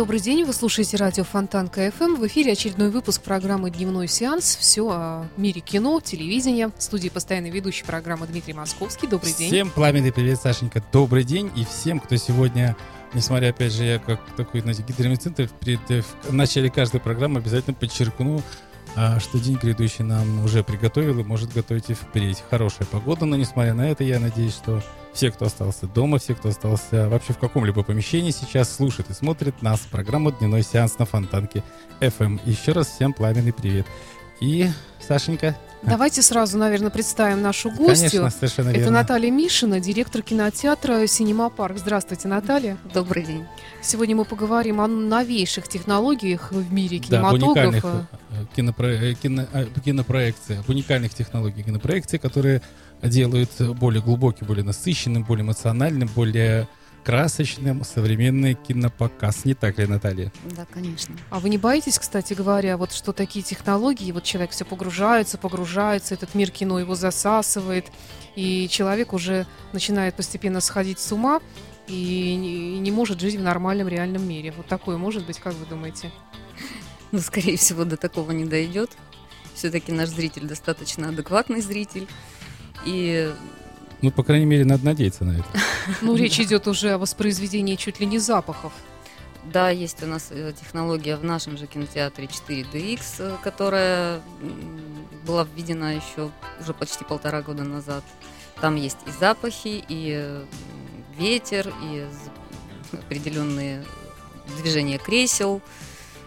Добрый день, вы слушаете радио Фонтанка КФМ. В эфире очередной выпуск программы «Дневной сеанс». Все о мире кино, телевидения. В студии постоянный ведущий программы Дмитрий Московский. Добрый день. Всем пламенный привет, Сашенька. Добрый день. И всем, кто сегодня, несмотря, опять же, я как такой, знаете, гидрометный центр, перед, э, в начале каждой программы обязательно подчеркну, а, что день грядущий нам уже приготовил и может готовить и впредь. Хорошая погода, но несмотря на это, я надеюсь, что все, кто остался дома, все, кто остался вообще в каком-либо помещении, сейчас слушает и смотрит нас, программу «Дневной сеанс» на Фонтанке FM. Еще раз всем пламенный привет. И, Сашенька, Давайте сразу, наверное, представим нашу гостью. конечно, совершенно Это верно. Наталья Мишина, директор кинотеатра «Синема Парк». Здравствуйте, Наталья. Добрый день. Сегодня мы поговорим о новейших технологиях в мире Да, об уникальных кинематографа. э, кинопро- э, кино- э, кинопроекции, об уникальных технологиях кинопроекции, которые делают более глубоким, более насыщенным, более эмоциональным, более красочным современный кинопоказ. Не так ли, Наталья? Да, конечно. А вы не боитесь, кстати говоря, вот что такие технологии, вот человек все погружается, погружается, этот мир кино его засасывает, и человек уже начинает постепенно сходить с ума и не, может жить в нормальном реальном мире. Вот такое может быть, как вы думаете? Но, Ну, скорее всего, до такого не дойдет. Все-таки наш зритель достаточно адекватный зритель. И Ну, по крайней мере, надо надеяться на это. Ну, речь идет уже о воспроизведении чуть ли не запахов. да, есть у нас э, технология в нашем же кинотеатре 4DX, э, которая была введена еще уже почти полтора года назад. Там есть и запахи, и ветер, и определенные движения кресел.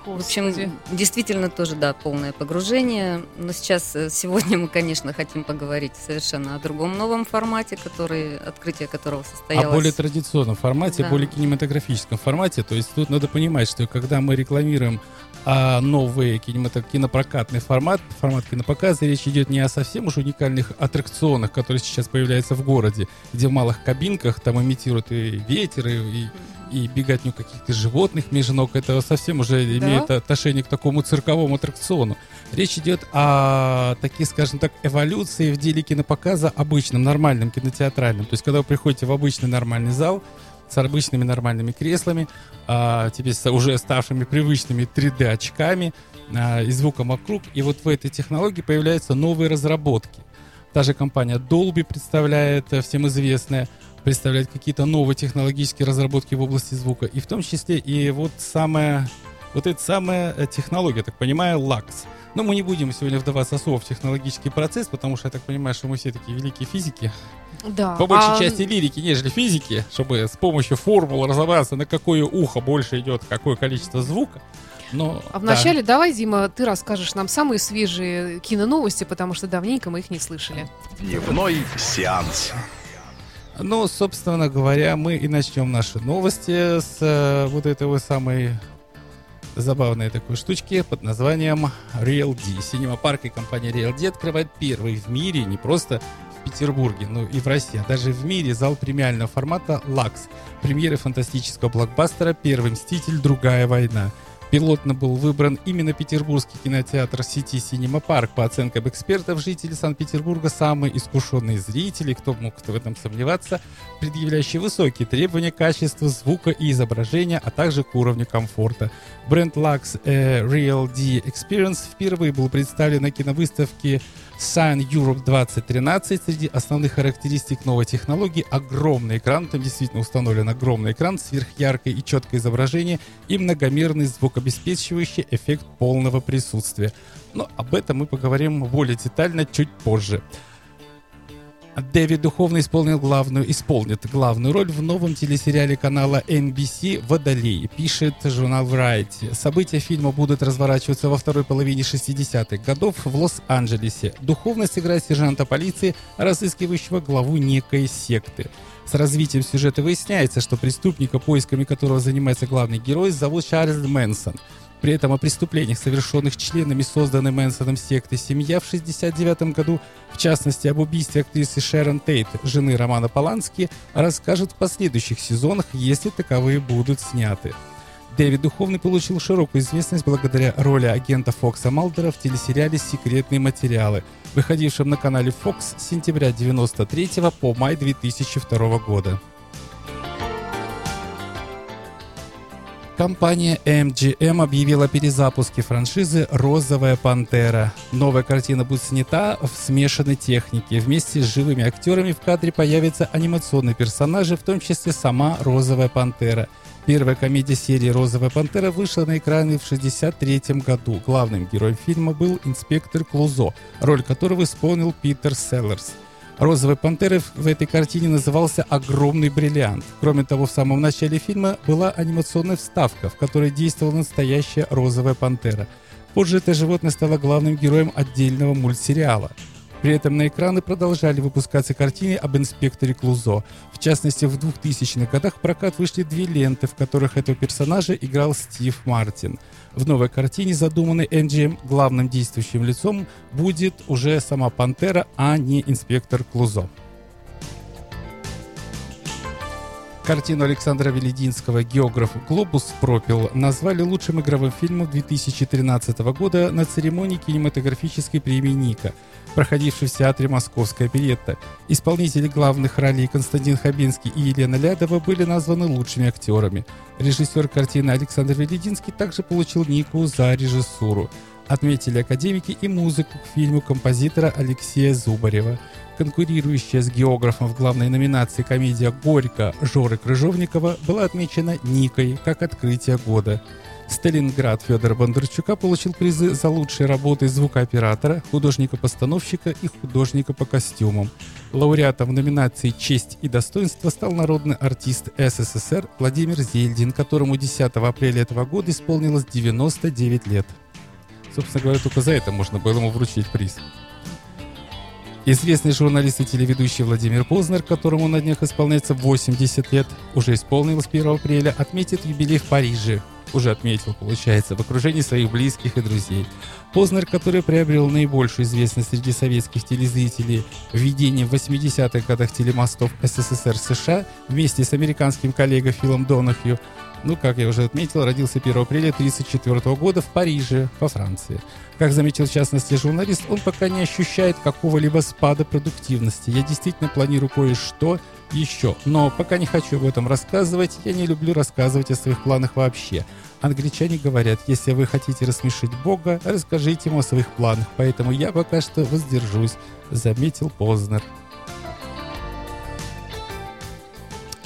В общем, Господи. действительно тоже, да, полное погружение. Но сейчас, э, сегодня мы, конечно, хотим поговорить совершенно о другом новом формате, который, открытие которого состоялось. О более традиционном формате, Да. более кинематографическом формате. То есть тут надо понимать, что когда мы рекламируем а, новый кинемато- кинопрокатный формат, формат кинопоказа, речь идет не о совсем уж уникальных аттракционах, которые сейчас появляются в городе, где в малых кабинках там имитируют и ветер, и, и, и беготню каких-то животных между ног. Это совсем уже имеет отношение к такому цирковому аттракциону. Речь идет о таких, скажем так, эволюции в деле кинопоказа обычным, нормальным, кинотеатральным. То есть, когда вы приходите в обычный нормальный зал с обычными нормальными креслами, а, теперь с уже ставшими привычными 3D-очками а, и звуком вокруг, и вот в этой технологии появляются новые разработки. Та же компания Dolby представляет, э, всем известная, представляет какие-то новые технологические разработки в области звука, и в том числе и вот самая, вот эта самая э, технология, так понимаю, LUX. Но мы не будем сегодня вдаваться особо в технологический процесс, потому что я так понимаю, что мы все такие великие физики, Да. по большей А, части лирики, нежели физики, чтобы с помощью формул разобраться, на какое ухо больше идет какое количество звука. Но, А да. вначале давай, Дима, ты расскажешь нам самые свежие киноновости, потому что давненько мы их не слышали. Дневной сеанс. Ну, собственно говоря, мы и начнем наши новости с э, вот этой вот самой забавной такой штучки под названием Real. Синема Парк и компания Real D открывает первый в мире, не просто в Петербурге, но и в России, а даже в мире зал премиального формата «Лакс». Премьеры фантастического блокбастера «Первый мститель. Другая война». Пилотно был выбран именно петербургский кинотеатр сети Синема Парк. По оценкам экспертов, жители Санкт-Петербурга самые искушенные зрители, кто мог в этом сомневаться, предъявляющие высокие требования к качеству звука и изображения, а также к уровню комфорта. Бренд Lux э, Real D Experience впервые был представлен на киновыставке Sun Europe 2013. Среди основных характеристик новой технологии огромный экран, там действительно установлен огромный экран, сверхяркое и четкое изображение и многомерный звукообеспечивающий эффект полного присутствия. Но об этом мы поговорим более детально чуть позже. Дэвид Духовно исполнил главную, исполнит главную роль в новом телесериале канала NBC «Водолей», пишет журнал Variety. События фильма будут разворачиваться во второй половине 60-х годов в Лос-Анджелесе. Духовно сыграет сержанта полиции, разыскивающего главу некой секты. С развитием сюжета выясняется, что преступника, поисками которого занимается главный герой, зовут Чарльз Мэнсон – при этом о преступлениях, совершенных членами созданной Мэнсоном секты «Семья» в 1969 году, в частности об убийстве актрисы Шерон Тейт, жены Романа Полански, расскажет в последующих сезонах, если таковые будут сняты. Дэвид Духовный получил широкую известность благодаря роли агента Фокса Малдера в телесериале «Секретные материалы», выходившем на канале Fox с сентября 1993 по май 2002 года. Компания MGM объявила о перезапуске франшизы «Розовая пантера». Новая картина будет снята в смешанной технике. Вместе с живыми актерами в кадре появятся анимационные персонажи, в том числе сама «Розовая пантера». Первая комедия серии «Розовая пантера» вышла на экраны в 1963 году. Главным героем фильма был инспектор Клузо, роль которого исполнил Питер Селлерс. Розовой пантерой в этой картине назывался «Огромный бриллиант». Кроме того, в самом начале фильма была анимационная вставка, в которой действовала настоящая розовая пантера. Позже это животное стало главным героем отдельного мультсериала. При этом на экраны продолжали выпускаться картины об инспекторе Клузо. В частности, в 2000-х годах в прокат вышли две ленты, в которых этого персонажа играл Стив Мартин. В новой картине, задуманной MGM, главным действующим лицом будет уже сама Пантера, а не инспектор Клузо. Картину Александра Велединского «Географ Глобус пропил» назвали лучшим игровым фильмом 2013 года на церемонии кинематографической премии Ника, проходившей в театре «Московская оперетта». Исполнители главных ролей Константин Хабинский и Елена Лядова были названы лучшими актерами. Режиссер картины Александр Велединский также получил Нику за режиссуру. Отметили академики и музыку к фильму композитора Алексея Зубарева – конкурирующая с географом в главной номинации комедия «Горько» Жоры Крыжовникова была отмечена Никой как открытие года. Сталинград Федора Бондарчука получил призы за лучшие работы звукооператора, художника-постановщика и художника по костюмам. Лауреатом в номинации «Честь и достоинство» стал народный артист СССР Владимир Зельдин, которому 10 апреля этого года исполнилось 99 лет. Собственно говоря, только за это можно было ему вручить приз. Известный журналист и телеведущий Владимир Познер, которому на днях исполняется 80 лет, уже исполнилось 1 апреля, отметит юбилей в Париже. Уже отметил, получается, в окружении своих близких и друзей. Познер, который приобрел наибольшую известность среди советских телезрителей введением в 80-х годах телемостов СССР США вместе с американским коллегой Филом Донахью, ну, как я уже отметил, родился 1 апреля 1934 года в Париже, во Франции. Как заметил в частности журналист, он пока не ощущает какого-либо спада продуктивности. Я действительно планирую кое-что еще, но пока не хочу об этом рассказывать. Я не люблю рассказывать о своих планах вообще. Англичане говорят, если вы хотите рассмешить Бога, расскажите ему о своих планах, поэтому я пока что воздержусь, заметил Познер.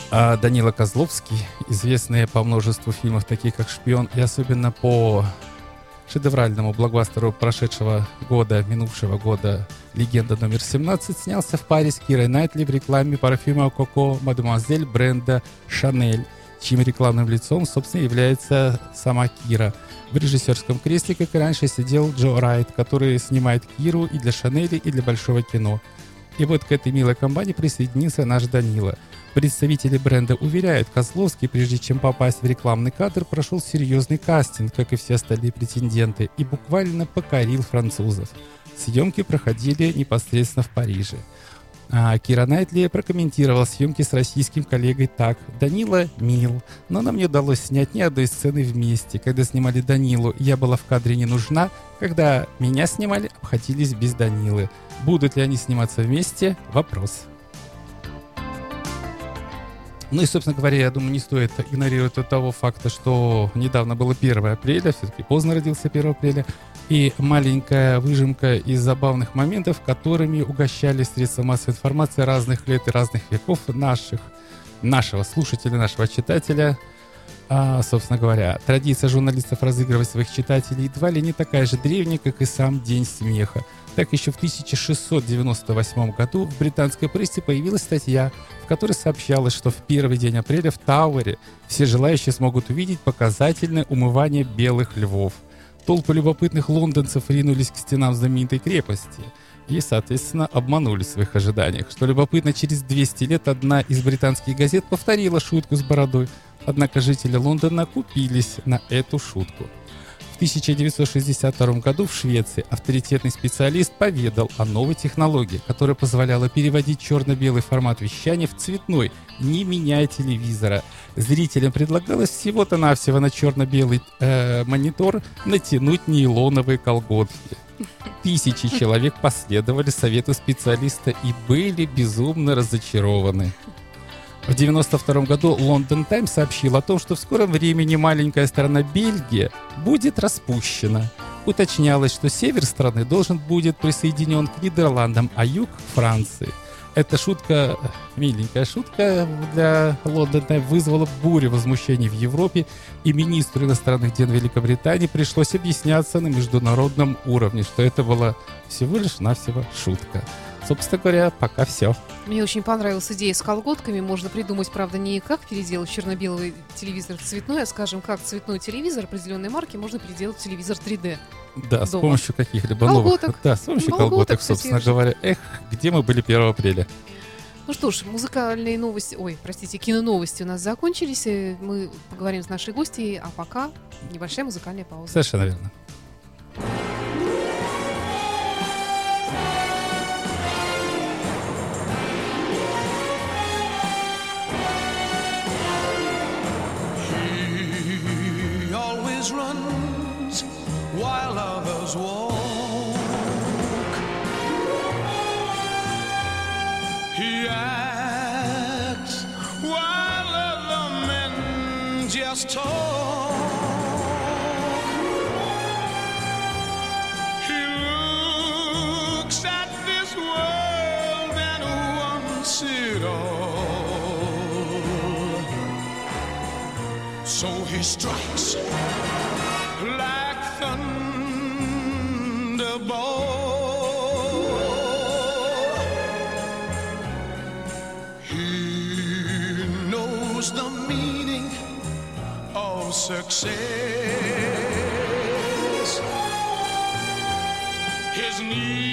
А Данила Козловский, известный по множеству фильмов, таких как «Шпион», и особенно по шедевральному блокбастеру прошедшего года, минувшего года «Легенда номер 17» снялся в паре с Кирой Найтли в рекламе парфюма «Коко Мадемуазель» бренда «Шанель», чьим рекламным лицом, собственно, является сама Кира. В режиссерском кресле, как и раньше, сидел Джо Райт, который снимает Киру и для Шанели, и для большого кино. И вот к этой милой компании присоединился наш Данила – Представители бренда уверяют, Козловский, прежде чем попасть в рекламный кадр, прошел серьезный кастинг, как и все остальные претенденты, и буквально покорил французов. Съемки проходили непосредственно в Париже. А Кира Найтли прокомментировал съемки с российским коллегой так. «Данила мил, но нам не удалось снять ни одной сцены вместе. Когда снимали Данилу, я была в кадре не нужна. Когда меня снимали, обходились без Данилы. Будут ли они сниматься вместе? Вопрос». Ну и, собственно говоря, я думаю, не стоит игнорировать того факта, что недавно было 1 апреля, все-таки поздно родился 1 апреля, и маленькая выжимка из забавных моментов, которыми угощали средства массовой информации разных лет и разных веков наших, нашего слушателя, нашего читателя. А, собственно говоря, традиция журналистов разыгрывать своих читателей едва ли не такая же древняя, как и сам День смеха. Так еще в 1698 году в британской прессе появилась статья, в которой сообщалось, что в первый день апреля в Тауэре все желающие смогут увидеть показательное умывание белых львов. Толпы любопытных лондонцев ринулись к стенам знаменитой крепости и, соответственно, обманули в своих ожиданиях. Что любопытно, через 200 лет одна из британских газет повторила шутку с бородой, однако жители Лондона купились на эту шутку. В 1962 году в Швеции авторитетный специалист поведал о новой технологии, которая позволяла переводить черно-белый формат вещания в цветной, не меняя телевизора. Зрителям предлагалось всего-то навсего на черно-белый э, монитор натянуть нейлоновые колготки. Тысячи человек последовали совету специалиста и были безумно разочарованы. В 1992 году Лондон Таймс сообщил о том, что в скором времени маленькая страна Бельгия будет распущена. Уточнялось, что север страны должен будет присоединен к Нидерландам, а юг — Франции. Эта шутка, миленькая шутка для Лондона вызвала бурю возмущений в Европе, и министру иностранных дел Великобритании пришлось объясняться на международном уровне, что это была всего лишь навсего шутка. Собственно говоря, пока все. Мне очень понравилась идея с колготками. Можно придумать, правда, не как переделать черно-белый телевизор в цветной, а, скажем, как цветной телевизор определенной марки можно переделать в телевизор 3D. Да, с Дома. помощью каких-либо Колготок. новых... Да, с помощью Колготок, колготок, собственно говоря. Эх, где мы были 1 апреля? Ну что ж, музыкальные новости, ой, простите, киноновости у нас закончились. э, Мы поговорим с нашей гостьей, а пока небольшая музыкальная пауза. Совершенно верно. Always runs while others walk. He acts while other men just talk. He looks at this world and wants it all. So he strikes success. His needs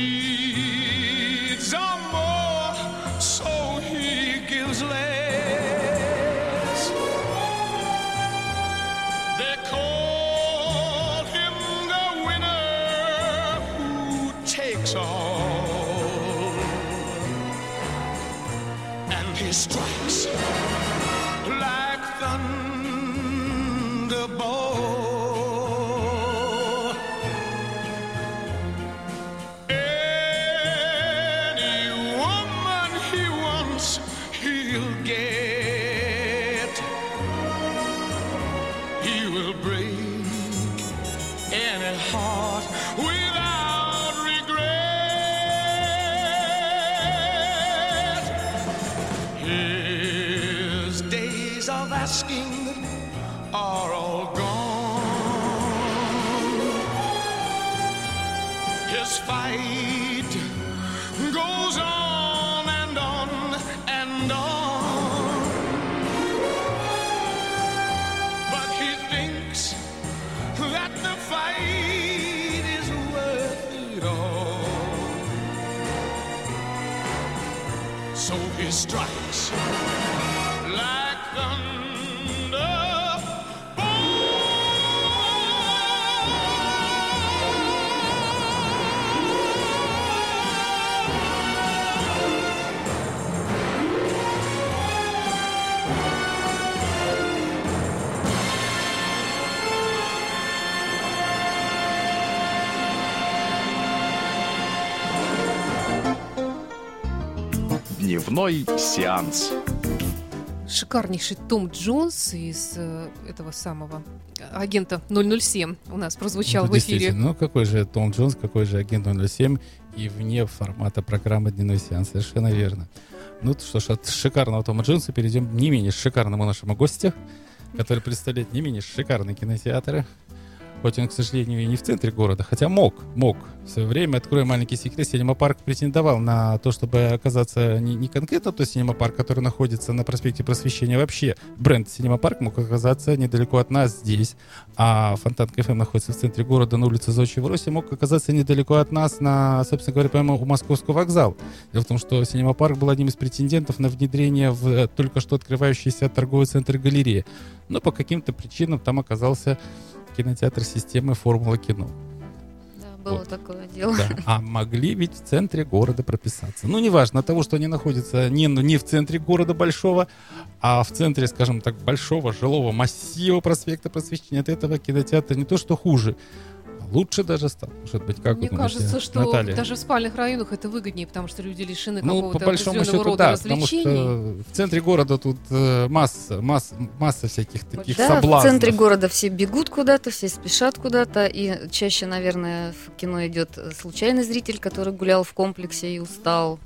Дневной сеанс. Шикарнейший Том Джонс из э, этого самого э, агента 007 у нас прозвучал Ну, в эфире. Ну, какой же Том Джонс, какой же агент 007 и вне формата программы «Дневной сеанс». Совершенно верно. Ну что ж, от шикарного Тома Джонса перейдем к не менее шикарному нашему гостю. который представляет не менее шикарные кинотеатры. Хоть он, к сожалению, и не в центре города, хотя мог, мог. В свое время, открою маленький секрет, Синема Парк претендовал на то, чтобы оказаться не, не конкретно тот Синема Парк, который находится на проспекте Просвещения. Вообще, бренд Синема Парк мог оказаться недалеко от нас здесь, а Фонтанка FM находится в центре города на улице Зодчего Росси, мог оказаться недалеко от нас на, собственно говоря, прямо у Московского вокзала. Дело в том, что Синема Парк был одним из претендентов на внедрение в э, только что открывающийся торговый центр Галерея. Но по каким-то причинам там оказался кинотеатр системы «Формула кино». Да, было Вот. такое дело. Да. А могли ведь в центре города прописаться. Ну, неважно, от того, что они находятся не, не в центре города большого, а в центре, скажем так, большого жилого массива проспекта Просвещения, от этого кинотеатра не то, что хуже, лучше даже стал. Может быть, как Мне вы думаете, кажется, что Наталья? даже в спальных районах это выгоднее, потому что люди лишены Ну, какого-то по большому счету, рода да, потому развлечений. что в центре города тут э, масса, масса, масса всяких таких Да, соблазнов. в центре города все бегут куда-то, все спешат куда-то, и чаще, наверное, в кино идет случайный зритель, который гулял в комплексе и устал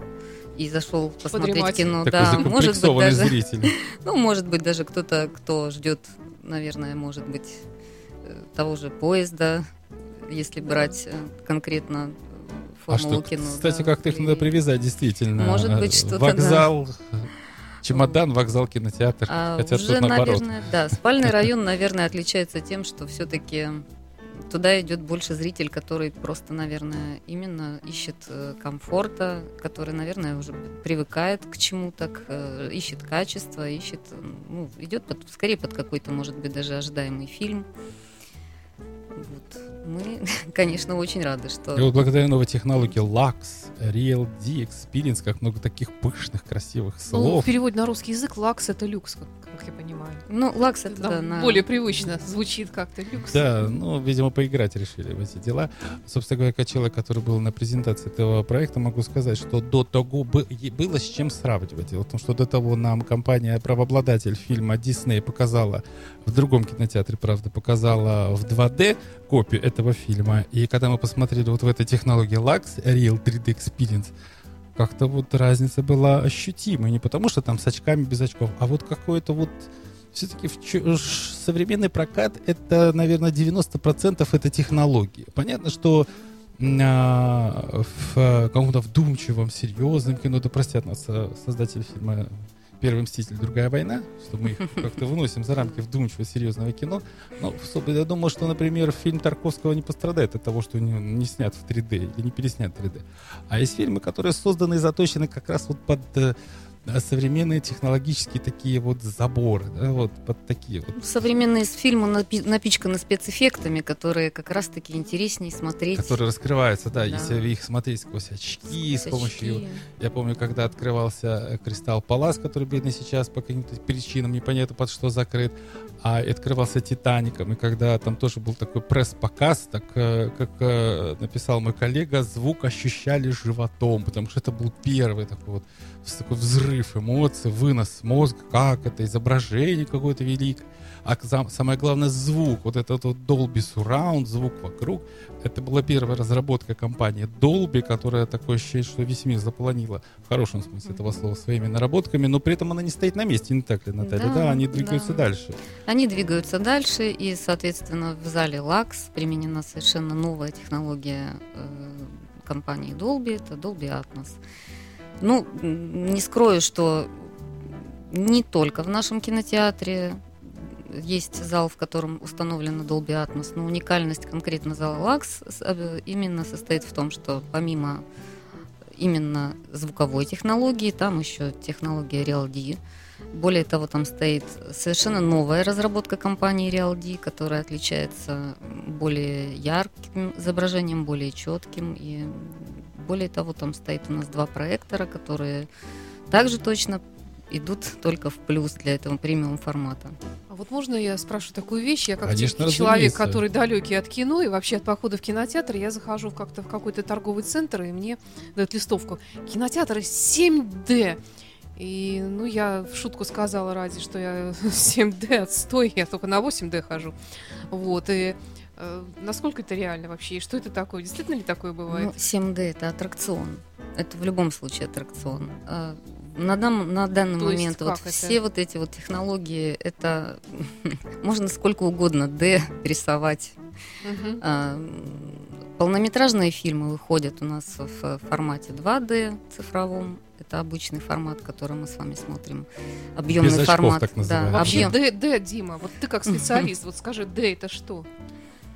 и зашел посмотреть Подремать. кино. Такой да, может быть даже, зритель. ну, может быть даже кто-то, кто ждет, наверное, может быть э, того же поезда, если брать э, конкретно э, А формулу что, кино. кстати, да, как-то их надо привязать, действительно. Может быть, Э, что-то, Вокзал, чемодан, вокзал, кинотеатр. А Хотя уже, наоборот. наверное, да, спальный район, наверное, отличается тем, что все-таки туда идет больше зритель, который просто, наверное, именно ищет комфорта, который, наверное, уже привыкает к чему-то, к, ищет качество, ищет, ну, идет под, скорее под какой-то, может быть, даже ожидаемый фильм. Вот. Мы, конечно, очень рады, что И вот благодаря новой технологии Lux, Real D Experience, как много таких пышных, красивых Ну, слов. в переводе на русский язык лакс это люкс, как, как я понимаю. Ну, лакс это Да, на- Более привычно звучит как-то люкс. Да, ну, видимо, поиграть решили в эти дела. Собственно говоря, как человек, который был на презентации этого проекта, могу сказать, что до того было с чем сравнивать. Дело в том, что до того нам компания правообладатель фильма Disney показала в другом кинотеатре, правда, показала в 2D копию этого фильма. И когда мы посмотрели вот в этой технологии Lux, Real 3D Experience, как-то вот разница была ощутимой. Не потому, что там с очками, без очков, а вот какое-то вот все-таки современный прокат это, наверное, 90% это технологии. Понятно, что м, а, в каком-то вдумчивом, серьезном кино, да простят нас э, создатели фильма «Первый мститель. Другая война», что мы их как-то выносим за рамки вдумчивого, серьезного кино. Но я думаю, что, например, фильм Тарковского не пострадает от того, что не, не снят в 3D или не переснят в 3D. А есть фильмы, которые созданы и заточены как раз вот под э, современные технологические такие вот заборы, да, вот под такие вот, Современные фильмы напи- напичканы спецэффектами, которые как раз-таки интереснее смотреть. которые раскрываются, да, Да. если их смотреть сквозь очки, с Очки. помощью Я помню, когда открывался э, Кристалл Палас, который бедный сейчас по каким-то причинам непонятно под что закрыт, а открывался Титаником, и когда там тоже был такой пресс-показ, так э, как э, написал мой коллега, звук ощущали животом, потому что это был первый такой вот с- такой взрыв эмоций, вынос мозга, как это, изображение какое-то великое. А самое главное звук, вот этот вот Dolby Surround, звук вокруг, это была первая разработка компании Dolby, которая такое ощущение, что весь мир заполонила в хорошем смысле этого слова своими наработками, но при этом она не стоит на месте, не так ли, Наталья? Да, Да, они двигаются да. дальше. Они двигаются дальше, и, соответственно, в зале Lux применена совершенно новая технология э, компании Dolby, это Dolby Atmos. Ну, не скрою, что не только в нашем кинотеатре есть зал, в котором установлена Dolby Atmos, но уникальность конкретно зала Lux с- э, именно состоит в том, что помимо именно звуковой технологии, там еще технология RealD, более того, там стоит совершенно новая разработка компании RealD, которая отличается более ярким изображением, более четким. И более того, там стоит у нас два проектора, которые также точно идут только в плюс для этого премиум формата. А вот можно я спрошу такую вещь? Я как Конечно, человек, который далекий от кино и вообще от похода в кинотеатр, я захожу в как-то в какой-то торговый центр, и мне дают листовку. Кинотеатр 7D. И, ну, я в шутку сказала ради, что я 7D отстой, я только на 8D хожу. Вот, и насколько это реально вообще? И что это такое? Действительно ли такое бывает? Ну, 7D это аттракцион. Это в любом случае аттракцион. А на, дан- на данный То момент вот это? все вот эти вот технологии, это можно сколько угодно D рисовать. А, м, Полнометражные фильмы выходят у нас в формате 2D цифровом. Это обычный формат, который мы с вами смотрим. Объемный Без очков, формат. так называемый. да, Вообще, объем. Д, Д, Дима, вот ты как специалист, вот скажи, Д это что?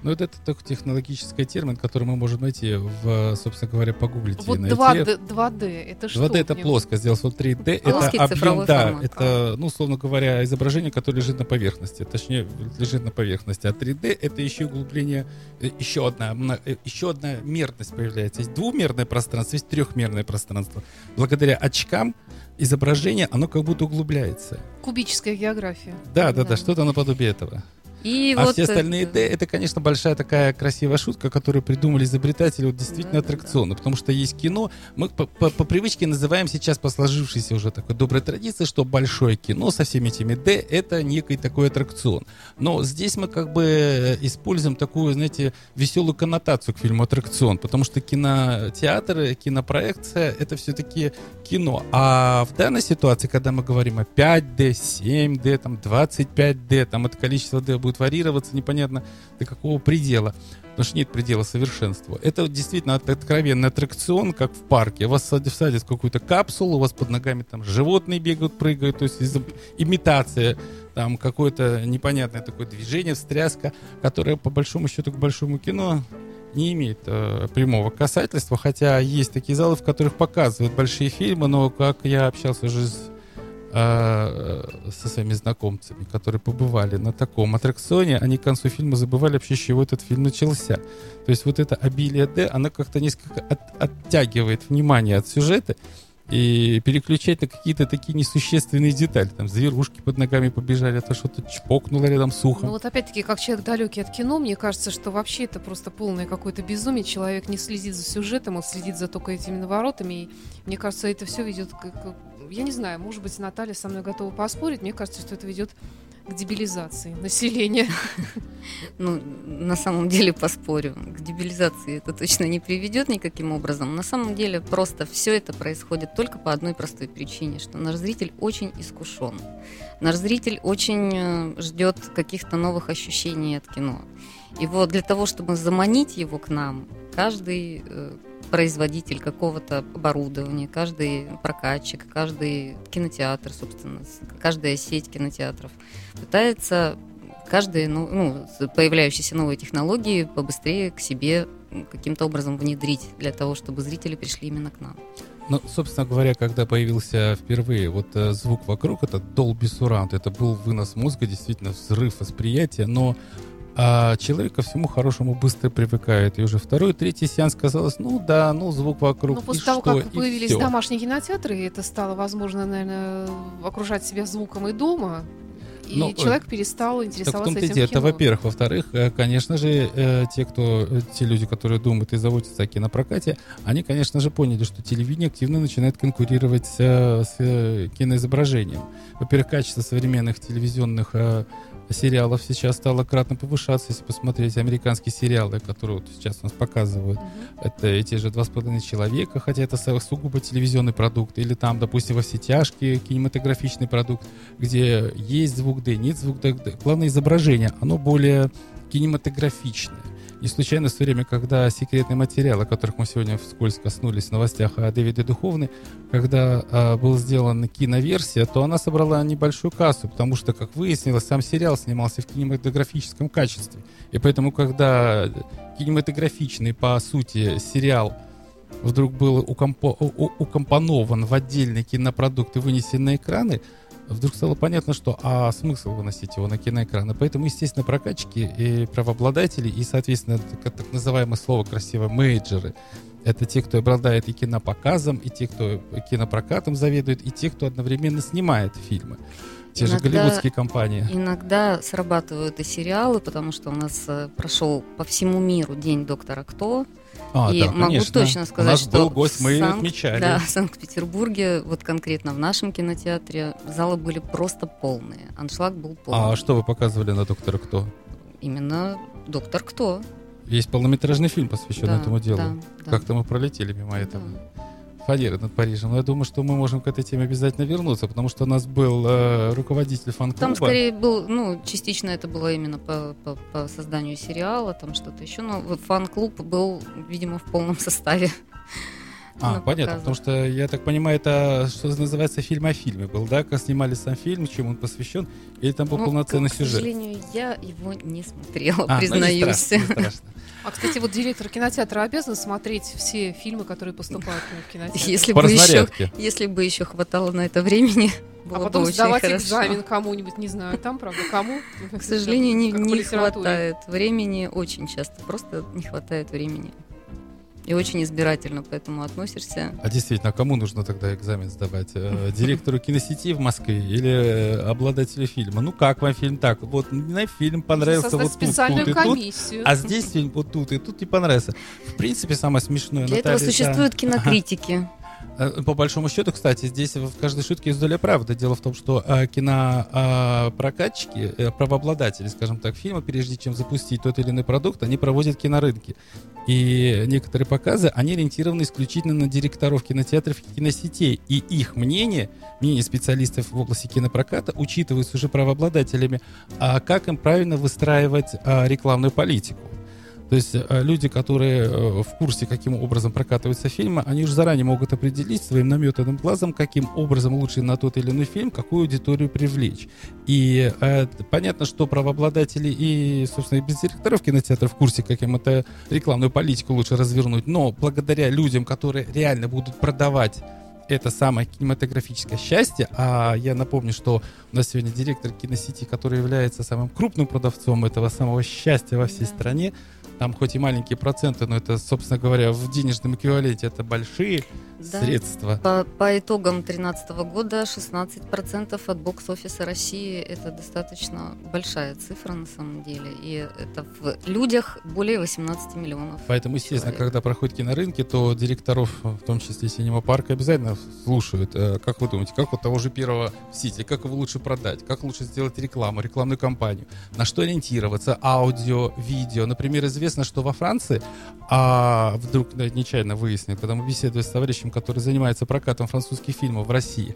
Ну, вот это только технологический термин, который мы можем найти в, собственно говоря, погуглите. Вот и найти. 2D, 2D это что? 2D это плоскость, сделать вот 3D это Плоский объем, цифровой да, формат. это, ну, условно говоря, изображение, которое лежит на поверхности, точнее, лежит на поверхности, а 3D это еще углубление, э, еще одна, э, еще одна мерность появляется. Есть двумерное пространство, есть трехмерное пространство. Благодаря очкам изображение, оно как будто углубляется. Кубическая география. Да, да, Да. да, что-то наподобие этого. И а вот все остальные это- D это, конечно, большая такая красивая шутка, которую придумали изобретатели вот действительно аттракционы. Потому что есть кино, мы по, по- по привычке называем сейчас по сложившейся уже такой доброй традиции, что большое кино со всеми этими D это некий такой аттракцион. Но здесь мы как бы э, используем такую, знаете, веселую коннотацию к фильму аттракцион, потому что кинотеатр, э, кинопроекция это все-таки кино. А в данной ситуации, когда мы говорим о 5D, 7D, там 25D, там это количество D будет варьироваться непонятно до какого предела. Потому что нет предела совершенству. Это действительно от- откровенный аттракцион, как в парке. Вас садят, всадят в какую-то капсулу, у вас под ногами там животные бегают, прыгают, то есть имитация, там какое-то непонятное такое движение, встряска, которое по большому счету к большому кино не имеет э, прямого касательства, хотя есть такие залы, в которых показывают большие фильмы, но как я общался уже с, э, со своими знакомцами, которые побывали на таком аттракционе, они к концу фильма забывали вообще, с чего этот фильм начался. То есть вот это обилие D, оно как-то несколько от- оттягивает внимание от сюжета и переключать на какие-то такие несущественные детали. Там зверушки под ногами побежали, а то что-то чпокнуло рядом с ухом. Ну вот опять-таки, как человек далекий от кино, мне кажется, что вообще это просто полное какое-то безумие. Человек не следит за сюжетом, он следит за только этими наворотами. И мне кажется, это все ведет к, Я не знаю, может быть, Наталья со мной готова поспорить. Мне кажется, что это ведет к дебилизации населения. Ну, на самом деле поспорю. К дебилизации это точно не приведет никаким образом. На самом деле просто все это происходит только по одной простой причине, что наш зритель очень искушен. Наш зритель очень э, ждет каких-то новых ощущений от кино. И вот для того, чтобы заманить его к нам, каждый э, производитель какого-то оборудования, каждый прокатчик, каждый кинотеатр, собственно, каждая сеть кинотеатров пытается каждые ну, ну, появляющиеся новые технологии побыстрее к себе каким-то образом внедрить для того, чтобы зрители пришли именно к нам. Ну, собственно говоря, когда появился впервые вот э, звук вокруг, это Dolby Surround, это был вынос мозга, действительно взрыв восприятия, но а, человек ко всему хорошему быстро привыкает. И уже второй, третий сеанс казалось, ну да, ну звук вокруг, и после того, что, как и появились всё. домашние кинотеатры, и это стало возможно, наверное, окружать себя звуком и дома, и Ну, э, человек перестал Так в интересоваться том-то и этим дело. в Это, кино. во-первых. Во-вторых, э, конечно же, э, те, кто, те люди, которые думают и заботятся о кинопрокате, они, конечно же, поняли, что телевидение активно начинает конкурировать с, киноизображением. Во-первых, качество современных телевизионных сериалов сейчас стало кратно повышаться. Если посмотреть американские сериалы, которые вот сейчас у нас показывают, это эти же «Два с половиной человека», хотя это сугубо телевизионный продукт, или там, допустим, «Во все тяжкие» кинематографичный продукт, где есть звук D, нет звук D. Главное изображение, оно более кинематографичное. Не случайно в свое время, когда секретный материал, о которых мы сегодня вскользь коснулись в новостях о Дэвиде Духовны, когда а, был сделан киноверсия, то она собрала небольшую кассу, потому что, как выяснилось, сам сериал снимался в кинематографическом качестве. И поэтому, когда кинематографичный, по сути, сериал вдруг был укомпо- укомпонован в отдельный кинопродукт и вынесен на экраны, вдруг стало понятно, что а смысл выносить его на киноэкраны. Поэтому, естественно, прокатчики и правообладатели, и, соответственно, так, так называемое слово красиво менеджеры, это те, кто обладает и кинопоказом, и те, кто кинопрокатом заведует, и те, кто одновременно снимает фильмы. Те же Иногда- голливудские компании. Иногда срабатывают и сериалы, потому что у нас э, прошел по всему миру День доктора Кто. А, и да, могу конечно. точно сказать, У нас что был гость, мы Санкт- отмечали. Да, в Санкт-Петербурге, вот конкретно в нашем кинотеатре, залы были просто полные. Аншлаг был полный. А что вы показывали на «Доктора Кто»? Именно доктор Кто. Есть полнометражный фильм, посвященный Да, этому делу. да, да. Как-то мы пролетели мимо Да. Фанеры над Парижем. Но я думаю, что мы можем к этой теме обязательно вернуться, потому что у нас был э, руководитель фан-клуба. Там скорее был, ну, частично это было именно по, по, по созданию сериала, там что-то еще, но фан-клуб был, видимо, в полном составе. А, понятно, показах. потому что, я так понимаю, это что называется фильм о фильме был, да? Как снимали сам фильм, чем он посвящен, или там был Ну, полноценный к, К сюжет? сожалению, я его не смотрела, А, ну, не признаюсь. страшно, не страшно. А, кстати, вот директор кинотеатра обязан смотреть все фильмы, которые поступают к в кинотеатр. Если По бы, еще, если бы еще хватало на это времени, было А бы потом очень сдавать хорошо. экзамен кому-нибудь, не знаю, там, правда, кому? К сожалению, не, не хватает времени очень часто. Просто не хватает времени. И очень избирательно к этому относишься. А действительно, а кому нужно тогда экзамен сдавать? Э, Директору киносети в Москве или э, обладателю фильма? Ну как вам фильм так? Вот мне фильм понравился создать вот тут, специальную тут и тут, комиссию. а здесь фильм вот тут и тут не понравился. В принципе, самое смешное, Для этого Наталья, да. существуют кинокритики. Э, По большому счету, кстати, здесь в каждой шутке есть доля правды. Дело в том, что э, кинопрокатчики, э, правообладатели, скажем так, фильма, прежде чем запустить тот или иной продукт, они проводят кинорынки. И некоторые показы, они ориентированы исключительно на директоров кинотеатров и киносетей. И их мнение, мнение специалистов в области кинопроката учитывается уже правообладателями, а как им правильно выстраивать а, рекламную политику. То есть э, люди, которые э, в курсе, каким образом прокатываются фильмы, они уже заранее могут определить своим наметанным глазом, каким образом лучше на тот или иной фильм, какую аудиторию привлечь. И э, понятно, что правообладатели и, собственно, и без директоров кинотеатров в курсе, каким это рекламную политику лучше развернуть. Но благодаря людям, которые реально будут продавать это самое кинематографическое счастье. А я напомню, что у нас сегодня директор киносети, который является самым крупным продавцом этого самого счастья во всей стране. Там хоть и маленькие проценты, но это, собственно говоря, в денежном эквиваленте это большие Да. средства. По, по итогам 2013 года 16% от бокс-офиса России это достаточно большая цифра на самом деле. И это в людях более 18 миллионов. Поэтому, естественно, человек. когда проходят кинорынки, то директоров, в том числе синема парка, обязательно слушают. Э, Как вы думаете, как вот того же первого в Сити, как его лучше продать, как лучше сделать рекламу, рекламную кампанию, на что ориентироваться, аудио, видео. Например, известно, что во Франции, а вдруг нечаянно выяснил, когда мы беседовали с товарищем, который занимается прокатом французских фильмов в России,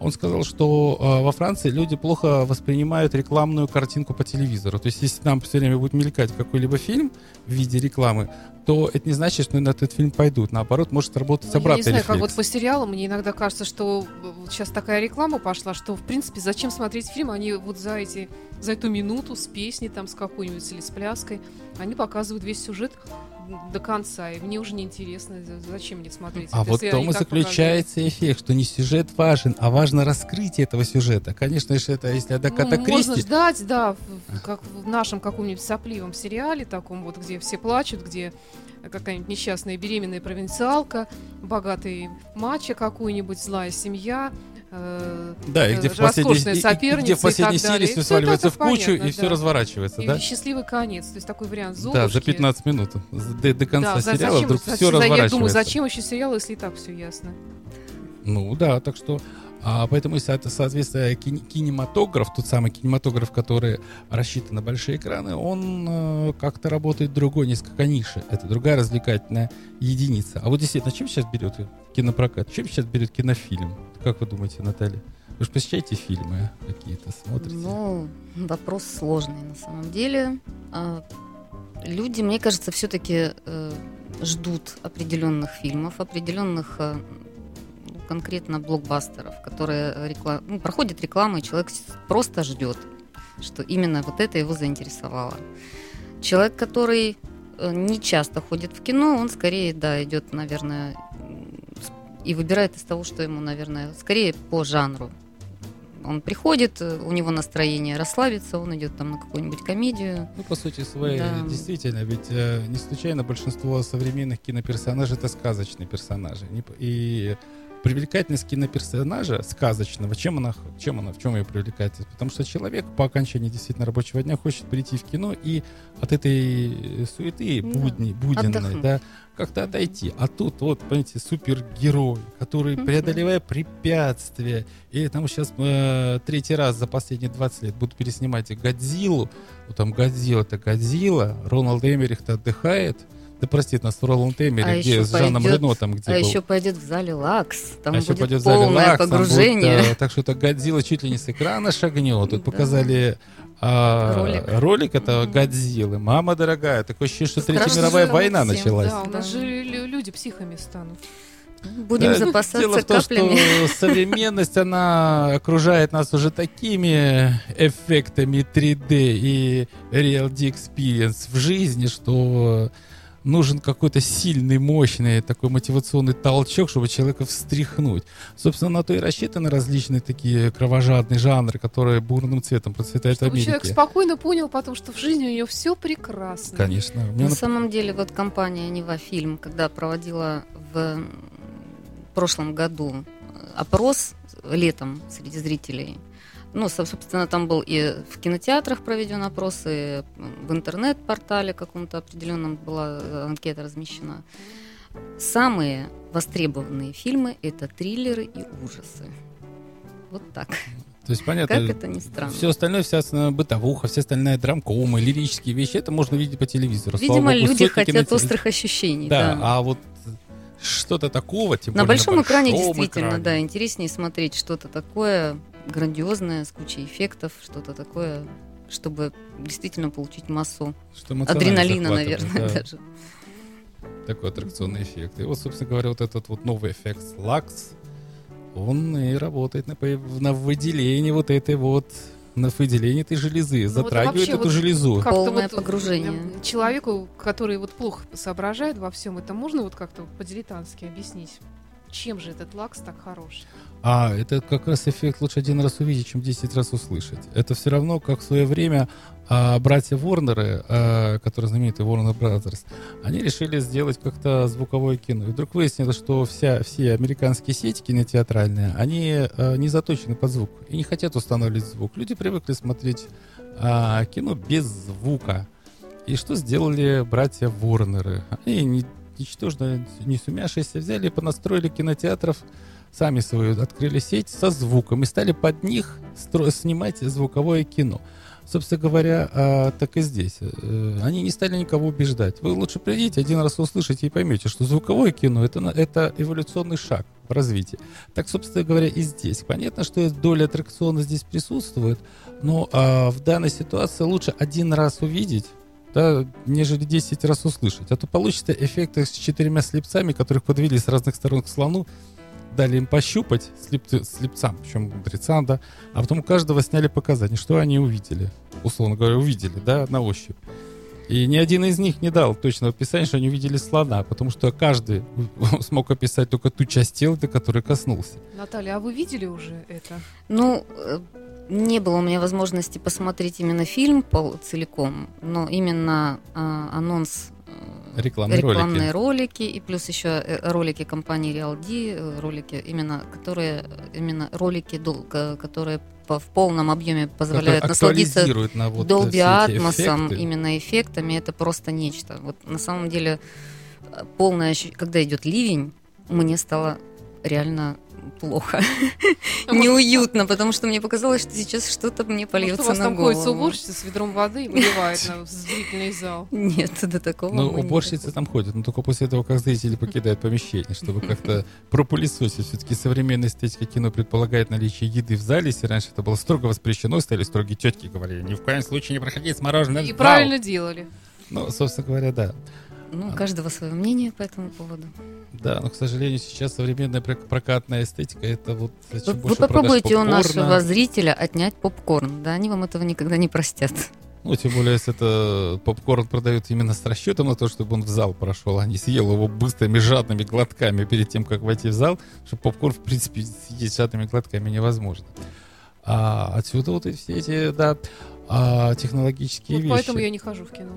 он сказал, что э, во Франции люди плохо воспринимают рекламную картинку по телевизору. То есть, если нам все время будет мелькать какой-либо фильм в виде рекламы, то это не значит, что на этот фильм пойдут. Наоборот, может работать Ну, я не обратный знаю, как рефлекс. вот по сериалам, мне иногда кажется, что э, сейчас такая реклама пошла, что, в принципе, зачем смотреть фильм, они вот за эти, за эту минуту с песней там, с какой-нибудь или с пляской, они показывают весь сюжет до конца, и мне уже не интересно, за- зачем мне смотреть. А вот в если том и заключается эффект, что не сюжет важен, а важно раскрытие этого сюжета. Конечно же, это если Адаката Ну, можно Кристи, ждать, да, как в нашем каком-нибудь сопливом сериале, таком вот, где все плачут, где какая-нибудь несчастная беременная провинциалка, богатый мачо какой-нибудь, злая семья, э, да, и где э, в последней, роскошная и- и- соперница где в и последней так далее. серии все сваливается в кучу, понятно, и все да. разворачивается, и да? счастливый конец. То есть такой вариант Да, Золушки. за 15 минут. До, до конца Да, сериала зачем, вдруг все Я разворачивается. думаю, зачем еще сериал, если и так все ясно? Ну да, так что а, поэтому, если соответственно, кин- кинематограф, тот самый кинематограф, который рассчитан на большие экраны, он э, как-то работает другой, несколько нише. Это другая развлекательная единица. А вот действительно, чем сейчас берет кинопрокат? Чем сейчас берет кинофильм? Как вы думаете, Наталья? Вы же посещаете фильмы какие-то, смотрите? Ну, вопрос сложный на самом деле. А, Люди, мне кажется, все-таки ждут определенных фильмов, определенных э, конкретно блокбастеров, которые рекла- ну, проходит реклама, и человек просто ждет, что именно вот это его заинтересовало. Человек, который э, не часто ходит в кино, он скорее, да, идет, наверное, и выбирает из того, что ему, наверное, скорее по жанру. Он приходит, э, у него настроение расслабиться, он идет там на какую-нибудь комедию. Ну, по сути своей, Да. действительно, ведь э, не случайно большинство современных киноперсонажей это сказочные персонажи. И привлекательность киноперсонажа сказочного, чем она, чем она, в чем ее привлекательность? Потому что человек по окончании действительно рабочего дня хочет прийти в кино и от этой суеты Да. будни, буденной, Отдохнуть. да, как-то отойти. А тут вот, понимаете, супергерой, который, преодолевая препятствия, и там сейчас э, третий раз за последние 20 лет будут переснимать Годзиллу, ну, там Годзилла это Годзилла, Роналд Эмерихт отдыхает, Да простит нас Роланд Эмери, А где с Жаном пойдет- Рено там, где а был. еще пойдет в зале Лакс. Там А еще будет пойдет в зале полное Лакс, там будет, погружение. э, так что это Годзилла чуть ли не с экрана шагнет. Тут Да. показали а, Ролик. ролик этого Мгм. Годзиллы. Мама дорогая, такое ощущение, что Третья мировая война всем, началась. Да, у нас Да. же лю- люди психами станут. Будем Да, запасаться Дело в том, каплями. что современность, она окружает нас уже такими эффектами 3D и Reality Experience в жизни, что нужен какой-то сильный, мощный такой мотивационный толчок, чтобы человека встряхнуть. Собственно, на то и рассчитаны различные такие кровожадные жанры, которые бурным цветом процветают в Чтобы человек Америке. спокойно понял, потому что в жизни у него все прекрасно. Конечно. На нап- самом деле, вот компания Нева Фильм, когда проводила в прошлом году опрос летом среди зрителей, ну, со- собственно, там был и в кинотеатрах проведен опрос, и в интернет-портале каком-то определенном была э, анкета размещена. Самые востребованные фильмы – это триллеры и ужасы. Вот так. То есть, понятно, Как это ни странно. все остальное, вся остальная бытовуха, вся остальная драмкомы, лирические вещи, это можно видеть по телевизору. Видимо, богу, люди хотят кинотеле- острых ощущений. Да, да. а вот что-то такого, тем На более большом экране большом действительно, экране. да, интереснее смотреть что-то такое грандиозное, с кучей эффектов, что-то такое, чтобы действительно получить массу Что адреналина, наверное, да, даже. Такой аттракционный эффект. И вот, собственно говоря, вот этот вот новый эффект лакс, он и работает на, на выделении вот этой вот на выделении этой железы, вот затрагивает вообще эту вот железу. Полное вот, погружение. м, Человеку, который вот плохо соображает во всем этом, можно вот как-то по-дилетантски объяснить, чем же этот лакс так хорош? А, это как раз эффект лучше один раз увидеть, чем 10 раз услышать. Это все равно, как в свое время а, братья Ворнеры, а, которые знаменитые Warner Brothers, они решили сделать как-то звуковое кино. И вдруг выяснилось, что вся, все американские сети кинотеатральные, они а, не заточены под звук и не хотят устанавливать звук. Люди привыкли смотреть а, кино без звука. И что сделали братья Ворнеры? Они ничтожно не сумяшися взяли и понастроили кинотеатров сами свою открыли сеть со звуком и стали под них стро- снимать звуковое кино. Собственно говоря, а, так и здесь. Э, Они не стали никого убеждать. Вы лучше придите, один раз услышите и поймете, что звуковое кино это, это эволюционный шаг в развитии. Так, собственно говоря, и здесь. Понятно, что доля аттракциона здесь присутствует, но а, в данной ситуации лучше один раз увидеть, да, нежели 10 раз услышать. А то получится эффект с четырьмя слепцами, которых подвели с разных сторон к слону, дали им пощупать слеп- слепцам, причем мудрецам, да, а потом у каждого сняли показания, что они увидели, условно говоря, увидели, да, на ощупь. И ни один из них не дал точного описания, что они увидели слона, потому что каждый смог описать только ту часть тела, до которой коснулся. Наталья, а вы видели уже это? Ну, э, не было у меня возможности посмотреть именно фильм целиком, но именно а, анонс э, Рекламные рекламные ролики. ролики и плюс еще э, ролики компании Real D, э, ролики именно которые именно ролики ко- которые в полном объеме позволяют насладиться на вот Dolby эффекты. именно эффектами, это просто нечто. Вот на самом деле э, полное когда идет ливень, мне стало реально плохо, может, неуютно, потому что мне показалось, что сейчас что-то мне Может, польется у вас на там ходит голову. уборщица с ведром воды и выливает на зрительный зал. Нет, до такого. Ну, уборщицы там ходят, но только после того, как зрители покидают помещение, чтобы как-то пропылесосить. Все-таки современная эстетика кино предполагает наличие еды в зале. Если раньше это было строго воспрещено, стояли строгие тетки, говорили, ни в коем случае не проходить с мороженым И зал». правильно делали. Ну, собственно говоря, да. Ну, у каждого свое мнение по этому поводу. Да, но, к сожалению, сейчас современная прок- прокатная эстетика это вот Вы, чем вы попробуйте у нашего зрителя отнять попкорн, да, они вам этого никогда не простят. Ну, тем более, если это попкорн продают именно с расчетом на то, чтобы он в зал прошел, а не съел его быстрыми жадными глотками перед тем, как войти в зал, что попкорн, в принципе, съесть жадными глотками невозможно. А отсюда вот и все эти, да, а, технологические Вот вещи. поэтому я не хожу в кино.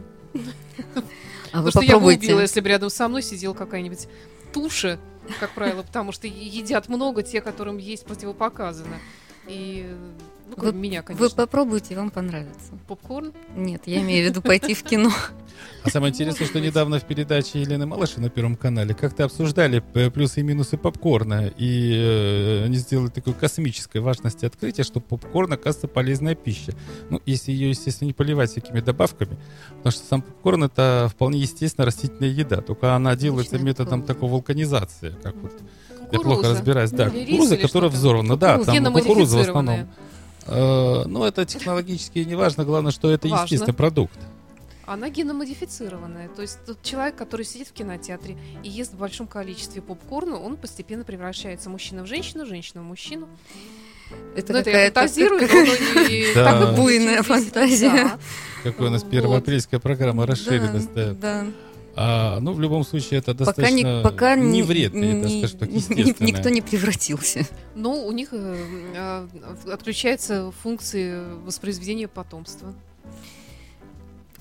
А Потому что я бы попробуйте. убила, если бы рядом со мной сидела какая-нибудь туша, как правило, потому что едят много те, которым есть противопоказано. И Ну, Вы- меня, Вы конечно. попробуйте, вам понравится. Попкорн? Нет, я имею в виду пойти в кино. А самое интересное, что недавно в передаче Елены Малыши на Первом канале как-то обсуждали э, плюсы и минусы попкорна. И э, они сделали такой космической важности открытие, что попкорн, оказывается, полезная пища. Ну, если ее, естественно, не поливать всякими добавками. Потому что сам попкорн — это вполне естественно растительная еда. Только она делается методом такой вулканизации. Как вот я плохо разбираюсь. Да, кукуруза, которая взорвана. Да, там кукуруза в основном. Э, Ну, это технологически не важно. Главное, что это Важно. естественный продукт. Она геномодифицированная. То есть тот человек, который сидит в кинотеатре и ест в большом количестве попкорна, он постепенно превращается мужчина в женщину, женщина в мужчину. Это Ну, это я фантазирую, как- но Да. как буйная фантазия. Да. Какой у нас первоапрельская программа да. Да, да. А, ну, в любом случае, это Пока, достаточно не, пока не так, ни- естественно. никто не превратился. Но у них э, э, отключаются функции воспроизведения потомства.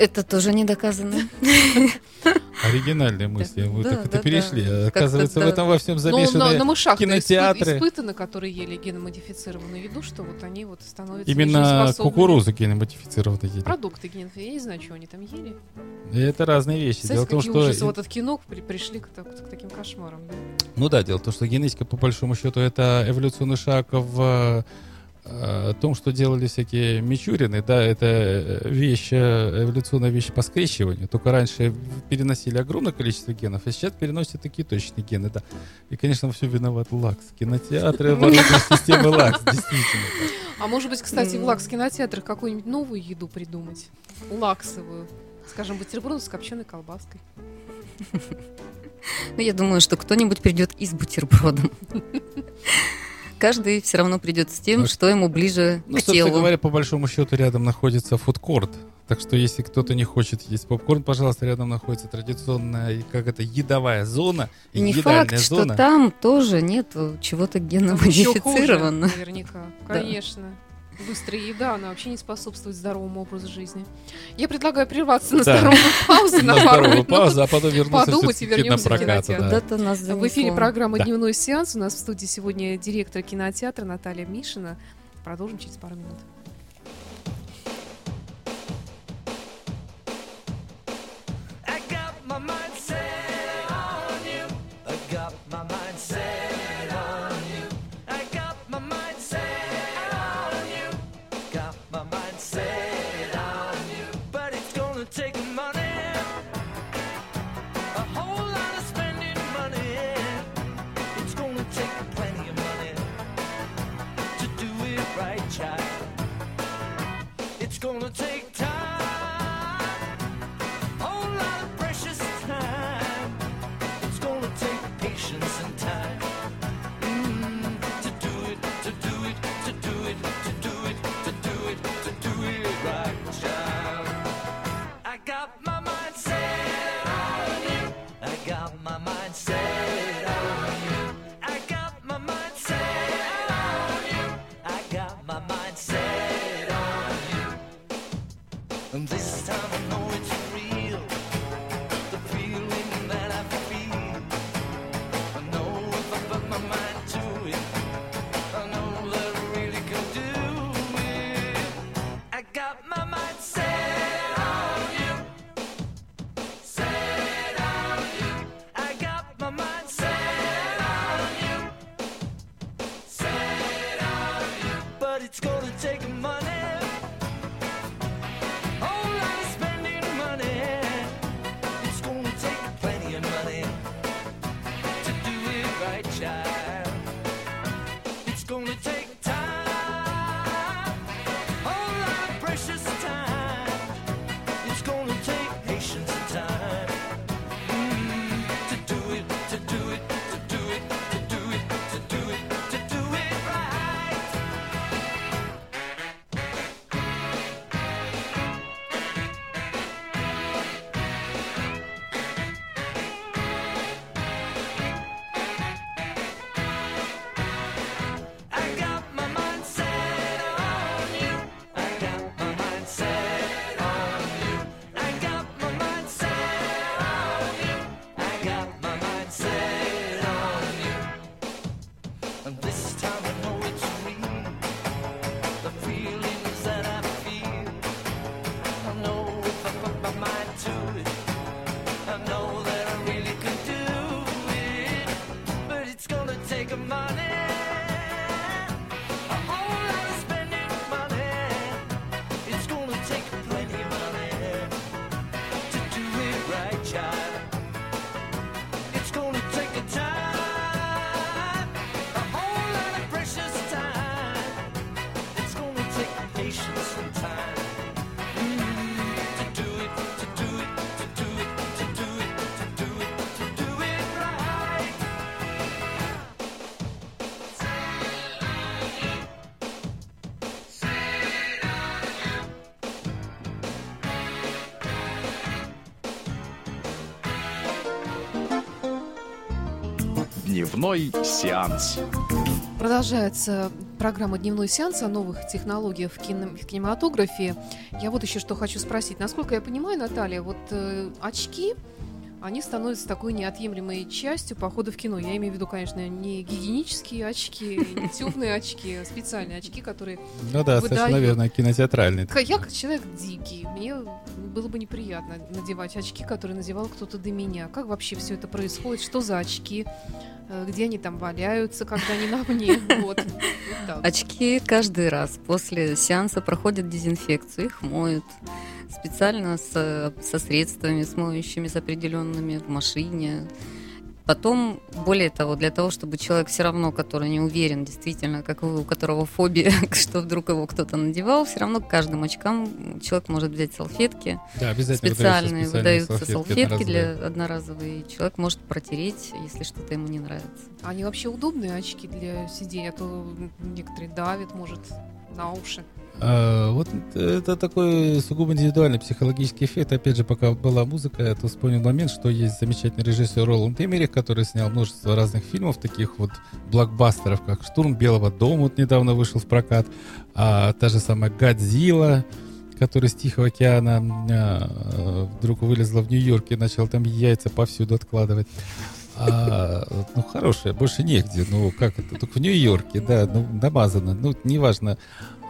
Это тоже не доказано. Оригинальные мысли. Вы Да, так это перешли. Оказывается, в этом во всем Но на, замешаны на мышах кинотеатры. испытаны, которые ели геномодифицированную еду, что вот они вот становятся именно кукурузу геномодифицированной едят. Продукты геномодифицированные. Я не знаю, что они там ели. Это разные вещи. Кстати, Дело в том, что... ужасы. Вот от кино при- пришли к, так- к таким кошмарам. Ну да, дело в том, что генетика, по большому счету, это эволюционный шаг в э, том, что делали всякие Мичурины, да, это э, вещь, э, эволюционная вещь по скрещиванию. Только раньше переносили огромное количество генов, а сейчас переносят такие точные гены, да. И, конечно, во всем виноват ЛАКС. Кинотеатры, оборудование системы ЛАКС, действительно. А может быть, кстати, в М. лакс кинотеатрах какую-нибудь новую еду придумать? Лаксовую. Скажем, бутерброд с копченой колбаской. Ну, я думаю, что кто-нибудь придет и с бутербродом. Каждый все равно придет с тем, Ну, что ему ближе Ну, к собственно телу. говоря, по большому счету рядом находится фудкорт. Так что если кто-то не хочет есть попкорн, пожалуйста, рядом находится традиционная, как это, едовая зона, И не факт, что зона. там тоже нету чего-то геномодифицированного. наверняка. Конечно. Быстрая еда, она вообще не способствует здоровому образу жизни. Я предлагаю прерваться на Да. здоровую паузу на пару здоровую минут. паузу, а потом вернуться подумать и вернемся в кинотеатр. В эфире программа. «Дневной сеанс». У нас в студии сегодня директор кинотеатра Наталья Мишина. Продолжим через пару минут. Gonna take Дневной сеанс. Продолжается программа «Дневной сеанс» о новых технологиях в, кино- в кинематографе. Я вот еще что хочу спросить. Насколько я понимаю, Наталья, вот э, очки, они становятся такой неотъемлемой частью похода в кино. Я имею в виду, конечно, не гигиенические очки, не темные очки, а специальные очки, которые... Ну да, Выдают. совершенно верно, кинотеатральный. Ка- Я как человек дикий, мне было бы неприятно надевать очки, которые надевал кто-то до меня. Как вообще все это происходит? Что за очки? Э, Где они там валяются, когда они на мне? Вот. Очки каждый раз после сеанса проходят дезинфекцию, их моют специально со средствами, с моющими, с определенными в машине. Потом, более того, для того, чтобы человек все равно, который не уверен, действительно, как вы, у которого фобия, что вдруг его кто-то надевал, все равно к каждым очкам человек может взять салфетки, Да, обязательно специальные выдаются выдаются специальные салфетки для одноразовые. Человек может протереть, если что-то ему не нравится. Они вообще удобные очки для сидения, а то некоторые давят, может, на уши. А, вот это такой сугубо индивидуальный психологический эффект. Опять же, пока была музыка, я то вспомнил момент, что есть замечательный режиссер Роланд Эмерих, который снял множество разных фильмов, таких вот блокбастеров, как «Штурм Белого дома», вот недавно вышел в прокат, а та же самая «Годзилла», который с Тихого океана а, вдруг вылезла в Нью-Йорке и начал там яйца повсюду откладывать. А, ну, хорошая, больше негде. Ну, как это? Только в Нью-Йорке, да, ну, намазано. Ну, неважно.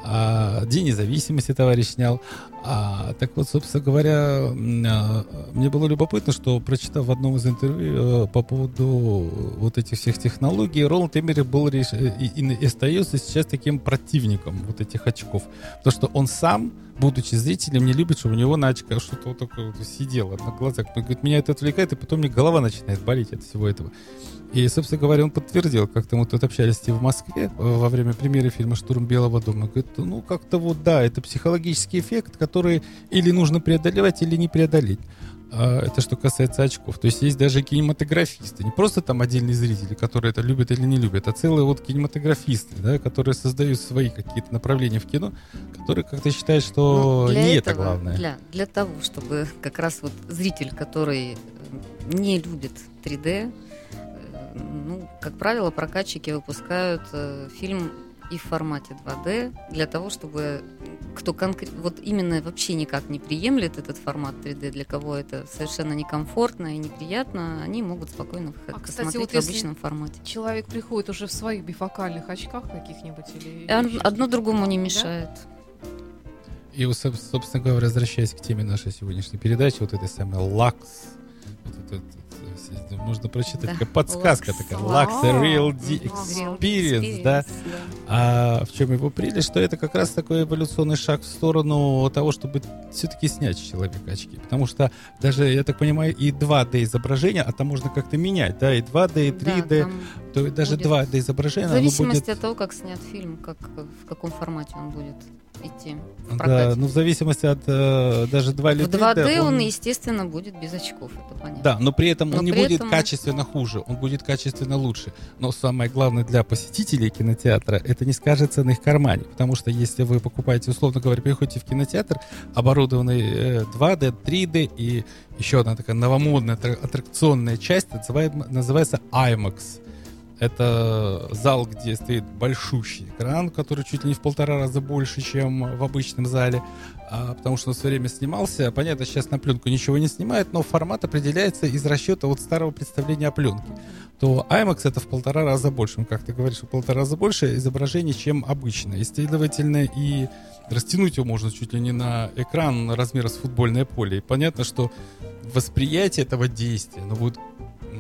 А, День независимости товарищ снял. А, так вот, собственно говоря, а, мне было любопытно, что, прочитав в одном из интервью э, по поводу вот этих всех технологий, Роланд Эмерих был и, и- и остается сейчас таким противником вот этих очков. Потому что он сам, будучи зрителем, не любит, чтобы у него на очках что-то вот такое вот сидело на глазах. Он говорит, меня это отвлекает, и потом мне голова начинает болеть от всего этого. И, собственно говоря, он подтвердил, как-то мы тут общались в Москве э, во время премьеры фильма «Штурм Белого дома». Говорит, ну, как-то вот, да, это психологический эффект, который или нужно преодолевать, или не преодолеть. А, Это что касается очков. То есть есть даже кинематографисты, не просто там отдельные зрители, которые это любят или не любят, а целые вот кинематографисты, да, которые создают свои какие-то направления в кино, которые как-то считают, что Ну, для не это этого, главное. Для, для того, чтобы как раз вот зритель, который не любит 3D, э, ну, как правило, прокатчики выпускают э, фильм и в формате 2D для того, чтобы кто конкретно, вот именно вообще никак не приемлет этот формат 3D, для кого это совершенно некомфортно и неприятно, они могут спокойно А, х- кстати, смотреть вот в если- обычном формате. Человек приходит уже в своих бифокальных очках каких-нибудь или... И он- еще одно другому не Да? мешает. И, вот, соб- собственно говоря, возвращаясь к теме нашей сегодняшней передачи, вот этой самой лакс, вот это- нужно прочитать, Да, такая подсказка Lux. такая, Lux a Real D Experience, да. А в чем его прелесть, что это как раз такой эволюционный шаг в сторону того, чтобы все-таки снять с человека очки. Потому что даже, я так понимаю, и 2D изображение, а там можно как-то менять, да, и 2D, и 3D, Да, то есть даже будет- 2D изображение, В зависимости будет... от того, как снят фильм, как, в каком формате он будет идти в Да, ну в зависимости от э, даже 2 или в 3D. 2D он, естественно, будет без очков, это понятно. Да, но при этом Но он не при будет этом- качественно хуже, он будет качественно лучше. Но самое главное для посетителей кинотеатра, это не скажется на их кармане. Потому что если вы покупаете, условно говоря, приходите в кинотеатр, оборудованный э, 2D, 3D и еще одна такая новомодная аттракционная часть, называется IMAX. Это зал, где стоит большущий экран, который чуть ли не в полтора раза больше, чем в обычном зале, а, потому что он все время снимался. Понятно, сейчас на пленку ничего не снимает, но формат определяется из расчета вот старого представления о пленке. То IMAX это в полтора раза больше. Ну, как ты говоришь, в полтора раза больше изображений, чем обычно. И, следовательно, и растянуть его можно чуть ли не на экран размера с футбольное поле. И понятно, что восприятие этого действия, ну, будет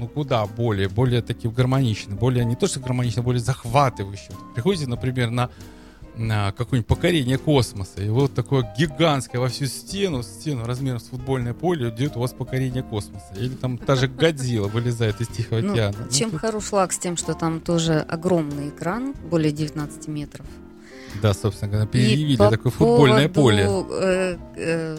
ну, куда более, более таким гармоничным, более, не то что гармонично, более захватывающим. Приходите, например, на, на какое-нибудь покорение космоса, и вот такое гигантское во всю стену, стену размером с футбольное поле, идет у вас покорение космоса. Или там та же Годзилла вылезает из Тихого Ну, океана. Ну, чем тут- хорош лак с тем, что там тоже огромный экран, более 19 метров. Да, собственно говоря, переявили по такое футбольное поле. э, э,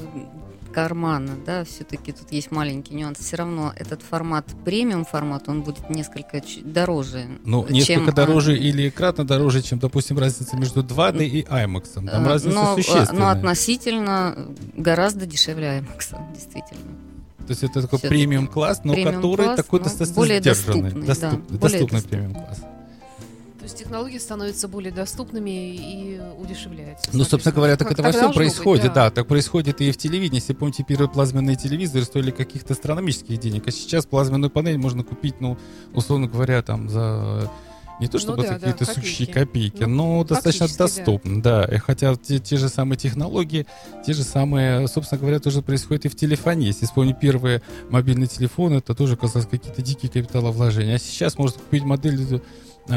кармана, да, все-таки тут есть маленький нюанс. Все равно этот формат, премиум формат, он будет несколько дороже. Ну, чем, несколько а, дороже или кратно дороже, чем, допустим, разница между 2D и IMAX. Там э, разница но, э, существенная. но относительно гораздо дешевле IMAX, действительно. То есть это такой Всё-таки. премиум класс, но Премиум который класс, такой но достаточно более сдержанный. доступный, Доступ- да, доступный доступный. То есть технологии становятся более доступными и удешевляются. Ну, собственно говоря, так это во всем должно быть, происходит, да. так происходит и в телевидении. Если помните, первые плазменные телевизоры стоили каких-то астрономических денег, а сейчас плазменную панель можно купить, ну, условно говоря, там за не то чтобы Ну да, какие-то да, сущие копейки. копейки, Ну, но достаточно фактически, да. доступно, да. И хотя те, те же самые технологии, те же самые, собственно говоря, тоже происходит и в телефонии. Если вспомнить первые мобильные телефоны, это тоже казалось какие-то дикие капиталовложения. А сейчас можно купить модель а,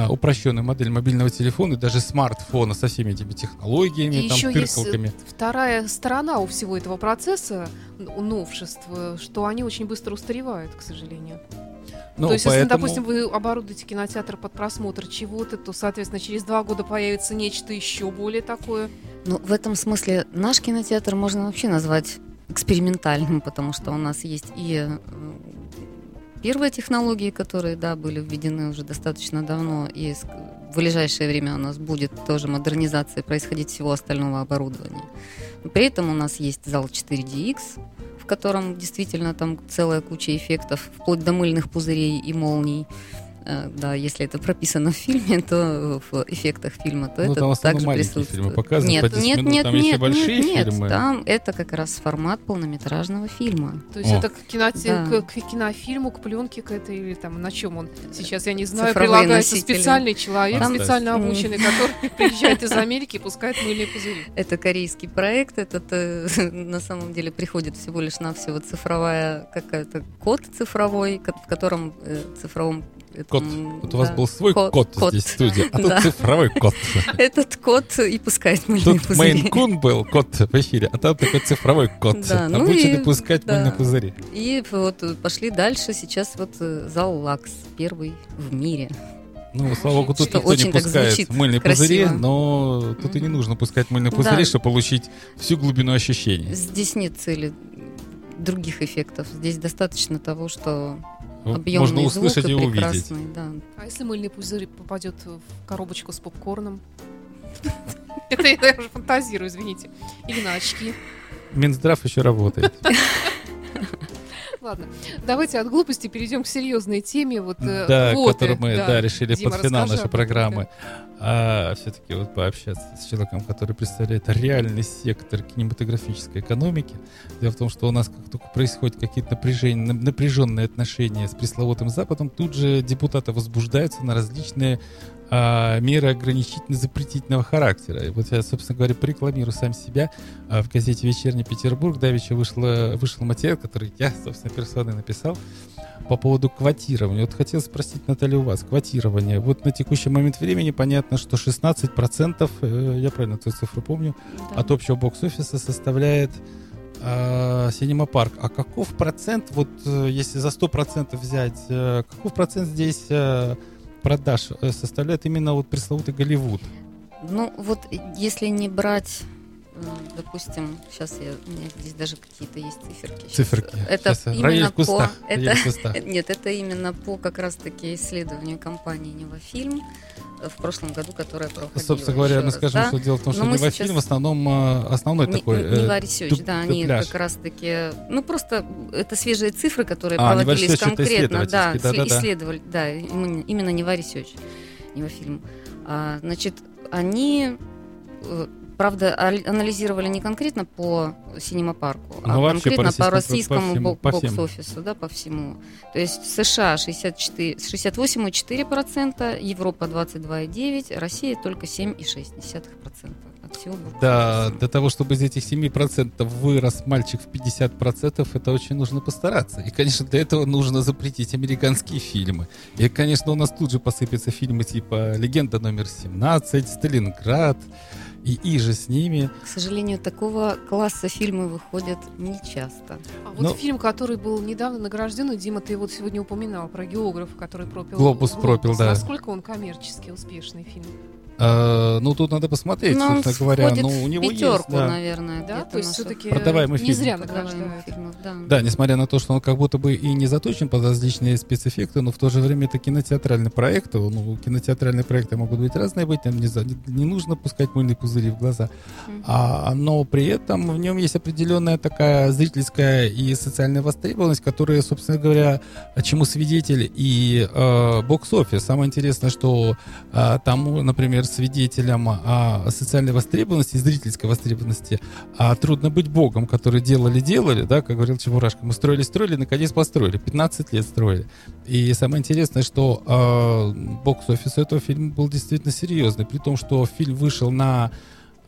упрощенную модель мобильного телефона и даже смартфона со всеми этими технологиями, И там, еще есть тыркалками. вторая сторона у всего этого процесса, у новшеств, что они очень быстро устаревают, к сожалению. Ну, то есть, если, поэтому- допустим, вы оборудуете кинотеатр под просмотр чего-то, то, соответственно, через два года появится нечто еще более такое. Ну, в этом смысле наш кинотеатр можно вообще назвать экспериментальным, потому что у нас есть и э, первые технологии, которые, да, были введены уже достаточно давно, и в ближайшее время у нас будет тоже модернизация происходить всего остального оборудования. При этом у нас есть зал 4DX, в котором действительно там целая куча эффектов, вплоть до мыльных пузырей и молний. Э, Да, если это прописано в фильме, то в эффектах фильма, то Ну, это там также присутствует. фильмы показывают нет, по 10 нет, минут, нет, там нет, большие нет, нет, фильмы. там это как раз формат полнометражного фильма. То есть О. это к, киноте- Да. к, к кинофильму, к пленке к этой, или там на чем он сейчас, я не знаю, Цифровые прилагается носители. специальный человек, Там- специально обученный, который приезжает из Америки и пускает мыльные пузыри. Это корейский проект, этот э, на самом деле приходит всего лишь навсего цифровая какая-то код цифровой, в котором э, цифровом Кот. Вот у вас был свой кот- кот, кот. здесь в студии, а тут Да. цифровой кот. Этот кот и пускает мыльные Тут пузыри. Мейн Кун был, кот в эфире, а там такой цифровой кот, Да, ну обученный и- пускать да. мыльные пузыри. И вот пошли дальше. Сейчас вот э, зал Лакс, первый в мире. Ну, слава богу, тут Что никто не пускает мыльные красиво. пузыри, но тут и не нужно пускать мыльные пузыри, Да. чтобы получить всю глубину ощущений. Здесь нет цели других эффектов. Здесь достаточно того, что Вот объемный Можно услышать звук и и увидеть. прекрасный, да. А если мыльный пузырь попадет в коробочку с попкорном? Это я уже фантазирую, извините. Или на очки. Минздрав еще работает. Ладно, давайте от глупости перейдем к серьезной теме. Вот, э, Да, квоты. которую мы Да. да, решили Дима, под финал нашей программы. А, все-таки вот пообщаться с человеком, который представляет реальный сектор кинематографической экономики. Дело в том, что у нас как только происходят какие-то напряжения, нап- напряженные отношения с пресловутым Западом, тут же депутаты возбуждаются на различные а, меры ограничительно-запретительного характера. И вот я, собственно говоря, порекламирую сам себя. А, в газете «Вечерний Петербург» давеча вышло, вышел материал, который я, собственно, персоной написал по поводу квотирования. Вот хотел спросить, Наталья, у вас квотирование. Вот на текущий момент времени понятно, что 16%, э, я правильно эту цифру помню, Да. от общего бокс-офиса составляет э, Синема Парк. А каков процент, вот э, если за 100% взять, э, каков процент здесь продаж э, составляет именно вот пресловутый Голливуд? Ну, вот если не брать, допустим, сейчас я, у меня здесь даже какие-то есть циферки. Циферки. Это Сейчас, э, именно по... кустах. Это, э, нет, это именно по как раз-таки исследованию компании «Невофильм» э, в прошлом году, которая проходила. Собственно говоря, мы раз, скажем, да. что дело в том, что Невофильм в основном э, основной Не- такой... э, Нева Research, туп- да, они как раз-таки, ну просто это свежие цифры, которые А, проводились конкретно, да, да-да-да. иссле- исследовали, да, именно, именно Нева Research, Нева фильм. А, значит, они, э, правда, ал- анализировали не конкретно по синема-парку, а Ну, конкретно по российскому, по российскому бокс-офису, да, по всему. То есть США 64, 68,4%, Европа 22,9%, Россия только 7,6% от всего бокс-офиса. Да, для того, чтобы из этих 7% вырос мальчик в 50%, это очень нужно постараться. И, конечно, для этого нужно запретить американские фильмы. И, конечно, у нас тут же посыпятся фильмы типа «Легенда номер 17», «Сталинград», и, и же с ними. К сожалению, такого класса фильмы выходят не часто. А вот Ну- фильм, который был недавно награжден, и, Дима, ты вот сегодня упоминал про географа, который пропил «Глобус» пропил, да. Насколько он коммерчески успешный фильм? А, ну, тут надо посмотреть, Но он собственно говоря. Ну, у него пятерку, есть, да. наверное, Да, то есть все-таки Продаваемый не фильм. зря награждают. да. Да, несмотря на то, что он как будто бы и не заточен под различные спецэффекты, но в то же время это кинотеатральный проект. Ну, кинотеатральные проекты могут быть разные быть, там не, не нужно пускать мыльные пузыри в глаза. А, но при этом в нем есть определенная такая зрительская и социальная востребованность, которая, собственно говоря, чему свидетель и э, бокс-офис. Самое интересное, что э, тому, например, свидетелям а, социальной востребованности, зрительской востребованности, а трудно быть богом, которые делали-делали, да, как говорил Чебурашка. Мы строили-строили, наконец построили. 15 лет строили. И самое интересное, что э, бокс-офис этого фильма был действительно серьезный, при том, что фильм вышел на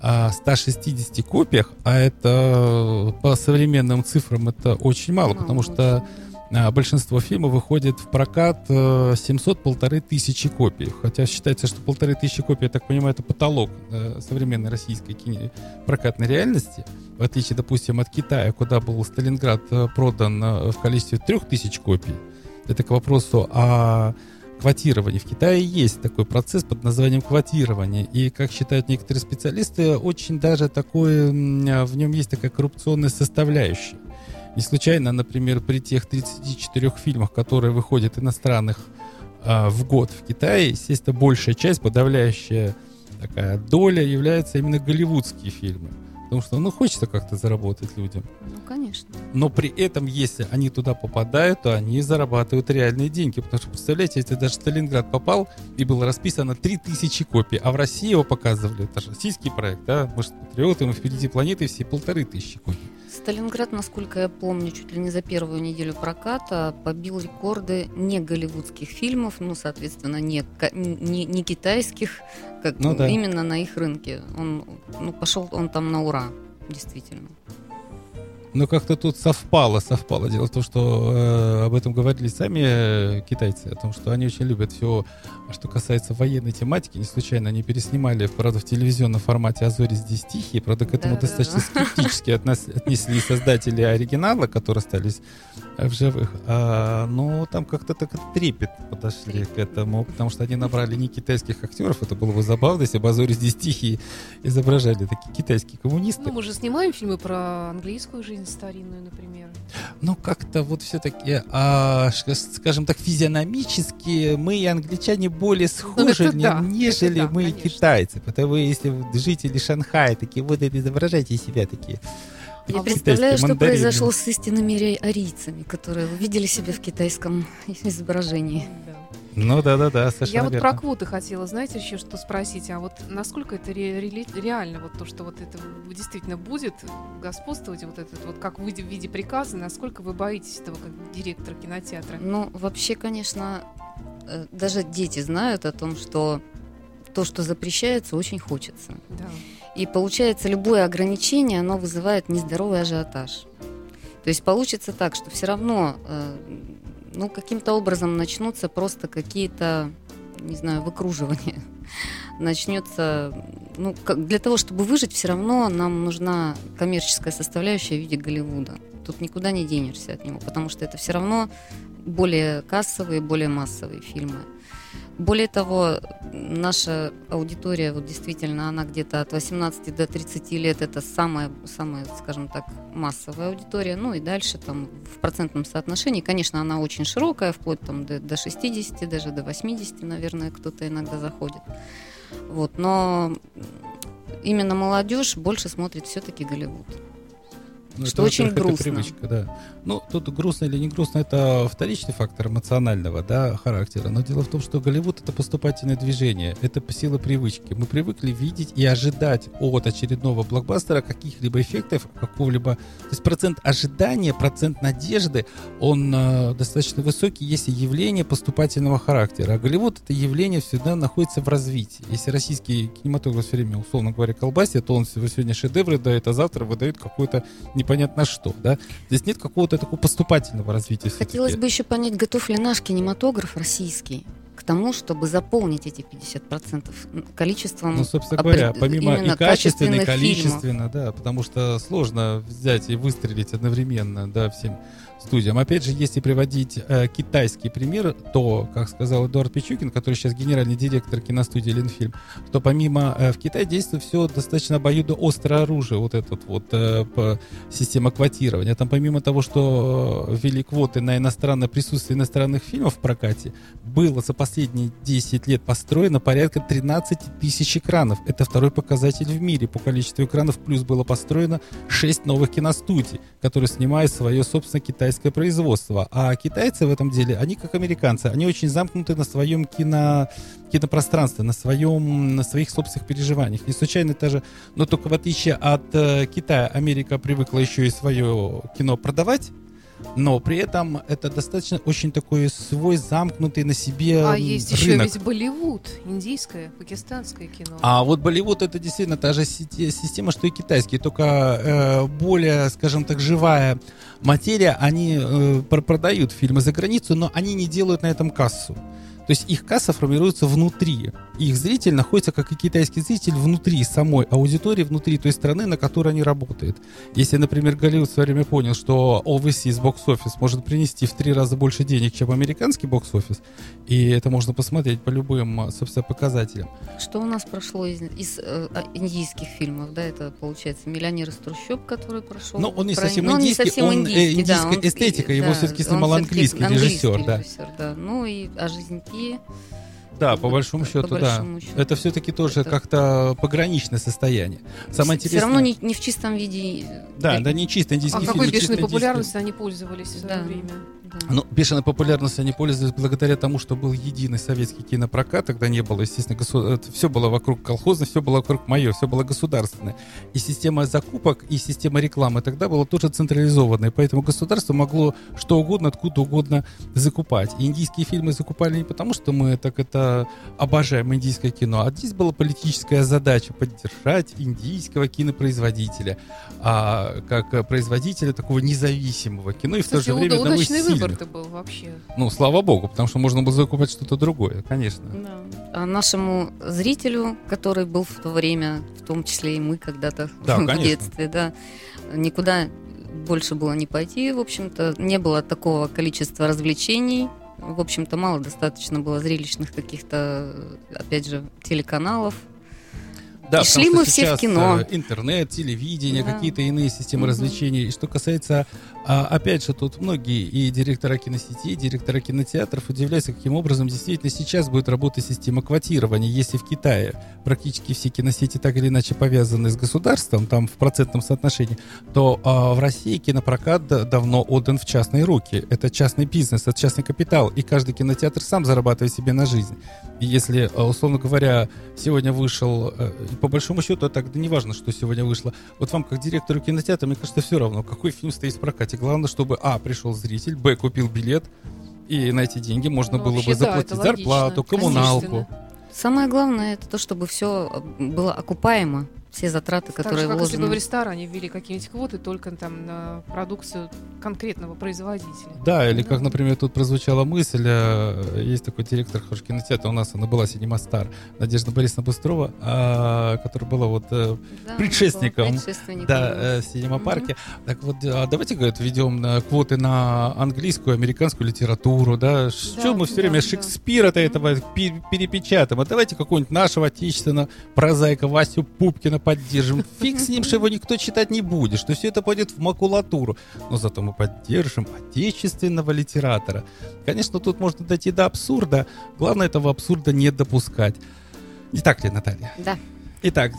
а, 160 копиях, а это по современным цифрам это очень мало, Мало потому что а, большинство фильмов выходит в прокат э, 700-полторы тысячи копий. Хотя считается, что полторы тысячи копий, я так понимаю, это потолок э, современной российской кине- прокатной реальности. В отличие, допустим, от Китая, куда был Сталинград э, продан э, в количестве трех тысяч копий. Это к вопросу о квотировании. В Китае есть такой процесс под названием квотирование. И, как считают некоторые специалисты, очень даже такое, м, в нем есть такая коррупционная составляющая. Не случайно, например, при тех 34 фильмах, которые выходят иностранных а, в год в Китае, естественно, большая часть, подавляющая такая доля является именно голливудские фильмы. Потому что, ну, хочется как-то заработать людям. Ну, конечно. Но при этом, если они туда попадают, то они зарабатывают реальные деньги. Потому что, представляете, если даже Сталинград попал, и было расписано 3000 копий, а в России его показывали, это же российский проект, да, может, патриоты, мы впереди планеты, все полторы тысячи копий. Сталинград, насколько я помню, чуть ли не за первую неделю проката побил рекорды не голливудских фильмов, ну, соответственно, не, не, не китайских, как Ну да. именно на их рынке. Он, ну, пошел он там на ура, действительно. Но как-то тут совпало, совпало. Дело в том, что э, об этом говорили сами э, китайцы, о том, что они очень любят все, что касается военной тематики. Не случайно они переснимали, правда, в телевизионном формате «А зори здесь тихие». Правда, к этому Да-да-да. достаточно скептически отнес- отнеслись создатели оригинала, которые остались э, в живых. А, но там как-то так трепет подошли к этому, потому что они набрали не китайских актеров. Это было бы забавно, если бы «А зори здесь тихие» изображали такие китайские коммунисты. Ну, мы же снимаем фильмы про английскую жизнь старинную, например. Ну, как-то вот все-таки, а, скажем так, физиономически мы и англичане более схожи, это не- да, нежели это да, мы и китайцы. Потому если вы жители Шанхая такие, вот это изображайте себя такие. Я такие представляю, что мандарины. произошло с истинными арийцами, которые увидели себя в китайском изображении. Ну, да-да-да, совершенно Я вот верно. про квоты хотела, знаете, еще что спросить, а вот насколько это ре- рели- реально, вот то, что вот это действительно будет господствовать, вот этот вот как в виде, в виде приказа, насколько вы боитесь этого как директор кинотеатра? Ну, вообще, конечно, э, даже дети знают о том, что то, что запрещается, очень хочется. Да. И получается, любое ограничение, оно вызывает нездоровый ажиотаж. То есть получится так, что все равно, э, ну, каким-то образом начнутся просто какие-то, не знаю, выкруживания. Начнется, ну, как- для того, чтобы выжить, все равно нам нужна коммерческая составляющая в виде Голливуда. Тут никуда не денешься от него, потому что это все равно более кассовые, более массовые фильмы. Более того, наша аудитория, вот действительно, она где-то от 18 до 30 лет, это самая, самая, скажем так, массовая аудитория. Ну и дальше там в процентном соотношении, конечно, она очень широкая, вплоть там до, до 60, даже до 80, наверное, кто-то иногда заходит. Вот, но именно молодежь больше смотрит все-таки Голливуд. Ну, что очень во-первых, это грустно. привычка, да. Ну, тут грустно или не грустно, это вторичный фактор эмоционального да, характера. Но дело в том, что Голливуд — это поступательное движение, это сила привычки. Мы привыкли видеть и ожидать от очередного блокбастера каких-либо эффектов, какого-либо... То есть процент ожидания, процент надежды, он э, достаточно высокий, если явление поступательного характера. А Голливуд — это явление всегда находится в развитии. Если российский кинематограф все время, условно говоря, колбасит, то он сегодня шедевры дает, а завтра выдает какое-то непонятно что, да? Здесь нет какого-то такого поступательного развития. Хотелось бы еще понять, готов ли наш кинематограф российский к тому, чтобы заполнить эти 50% количеством Ну, собственно говоря, помимо и качественно, и количественно, да, потому что сложно взять и выстрелить одновременно, да, всем студиям. Опять же, если приводить э, китайский пример, то, как сказал Эдуард Пичукин, который сейчас генеральный директор киностудии Ленфильм, то помимо э, в Китае действует все достаточно обоюдоострое оружие, вот этот вот э, по- система квотирования. Там помимо того, что э, ввели квоты на иностранное присутствие иностранных фильмов в прокате, было за последние 10 лет построено порядка 13 тысяч экранов. Это второй показатель в мире по количеству экранов. Плюс было построено 6 новых киностудий, которые снимают свое, собственно, китайское производство. А китайцы в этом деле, они как американцы, они очень замкнуты на своем кино, кинопространстве, на, своем, на своих собственных переживаниях. Не случайно даже, но только в отличие от э, Китая, Америка привыкла еще и свое кино продавать, но при этом это достаточно очень такой свой замкнутый на себе А есть еще ведь Болливуд, индийское, пакистанское кино. А вот Болливуд это действительно та же система, что и китайский, только э, более, скажем так, живая материя. Они э, пр- продают фильмы за границу, но они не делают на этом кассу. То есть их касса формируется внутри. Их зритель находится, как и китайский зритель, внутри самой аудитории, внутри той страны, на которой они работают. Если, например, Голливуд в свое время понял, что overseas бокс-офис может принести в три раза больше денег, чем американский бокс-офис, и это можно посмотреть по любым, э, собственно, показателям, Что у нас прошло из, из, э, а, индийских фильмов, да, это получается «Миллионер из трущоб», который прошел. Ну, он не про- совсем ну, индийский, совсем он, э, индийский, да, индийская он эстетика, его всё-таки он снимал всё-таки английский режиссер, да. режиссер, да. Ну и «А жизнь Пи», Да, по большому По счету, большому да. счету. Это все-таки тоже Это- как-то пограничное состояние. Самое все интересное... равно не, не в чистом виде. Да, э, да, не чисто А фильм. какой бешеной индийский. популярностью они пользовались в свое Да. время? Ну, бешеной популярностью они пользовались благодаря тому, что был единый советский кинопрокат, тогда не было, естественно, госу... все было вокруг колхозно, все было вокруг мое, все было государственное. И система закупок, и система рекламы тогда была тоже централизованная, поэтому государство могло что угодно, откуда угодно закупать. И индийские фильмы закупали не потому, что мы так это обожаем индийское кино, а здесь была политическая задача поддержать индийского кинопроизводителя, а как производителя такого независимого кино. И в то же время одного из выбор-то был вообще. Ну, слава богу, потому что можно было закупать что-то другое, конечно. Да. А нашему зрителю, который был в то время, в том числе и мы когда-то Да, в конечно. детстве, да, никуда больше было не пойти, в общем-то, не было такого количества развлечений, в общем-то, мало достаточно было зрелищных каких-то, опять же, телеканалов. Да, И шли мы все в кино. э, Интернет, телевидение, Да. какие-то иные системы Мгм. развлечений. И что касается, а, опять же, тут многие и директора киносетей, и директора кинотеатров удивляются, каким образом действительно сейчас будет работать система квотирования. Если в Китае практически все киносети так или иначе повязаны с государством, там в процентном соотношении, то а, в России кинопрокат да- давно отдан в частные руки. Это частный бизнес, это частный капитал, и каждый кинотеатр сам зарабатывает себе на жизнь. И если, э, условно говоря, сегодня вышел, э, по большому счету, так да не важно, что сегодня вышло, вот вам, как директору кинотеатра, мне кажется, все равно, какой фильм стоит в прокате. Главное, чтобы, а, пришел зритель, б, купил билет, и на эти деньги можно Ну, было вообще, бы да, заплатить это зарплату, коммуналку. Самое главное это то, чтобы все было окупаемо, все затраты, Так которые же, как если бы в ресторане ввели какие-нибудь квоты только там на продукцию конкретного производителя. Да, или Да. как, например, тут прозвучала мысль, э, есть такой директор хорошего кинотеатра, у нас она была Синема Стар, Надежда Борисовна Быстрова, а, которая была вот э, Да, предшественником, предшественником. да, э, в Синема-парке. Так вот, а давайте, говорят, введем на квоты на английскую, американскую литературу, да, что мы все да, время да. Шекспира-то этого пе- перепечатаем, а давайте какого-нибудь нашего отечественного прозаика Васю Пупкина поддержим. Фиг с ним, что его никто читать не будет, что все это пойдет в макулатуру. Но зато мы поддержим отечественного литератора. Конечно, тут можно дойти до абсурда. Главное этого абсурда не допускать. Не так ли, Наталья? Да. Итак,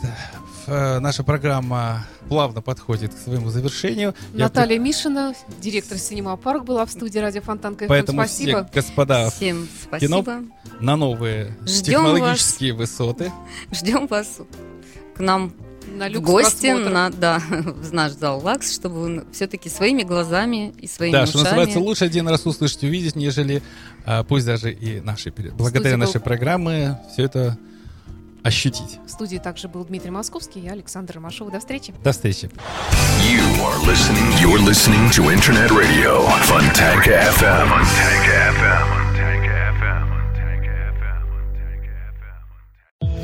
э, наша программа плавно подходит к своему завершению. Я Наталья Мишина, директор Синема Парк, была в студии радио Фонтанка FM. Поэтому Спасибо. все, господа, Всем кино. спасибо. на новые Ждем технологические высоты. Ждем вас к нам На в гости просмотр. на, да, в наш зал ЛАКС, чтобы вы все-таки своими глазами и своими Да, что ушами называется, лучше один раз услышать, увидеть, нежели а, пусть даже и наши. Благодаря был- нашей программе все это ощутить. В студии также был Дмитрий Московский, я Александр Ромашова. До встречи. До встречи. You are listening. You're listening to Internet Radio Fontanka FM. Fontanka FM.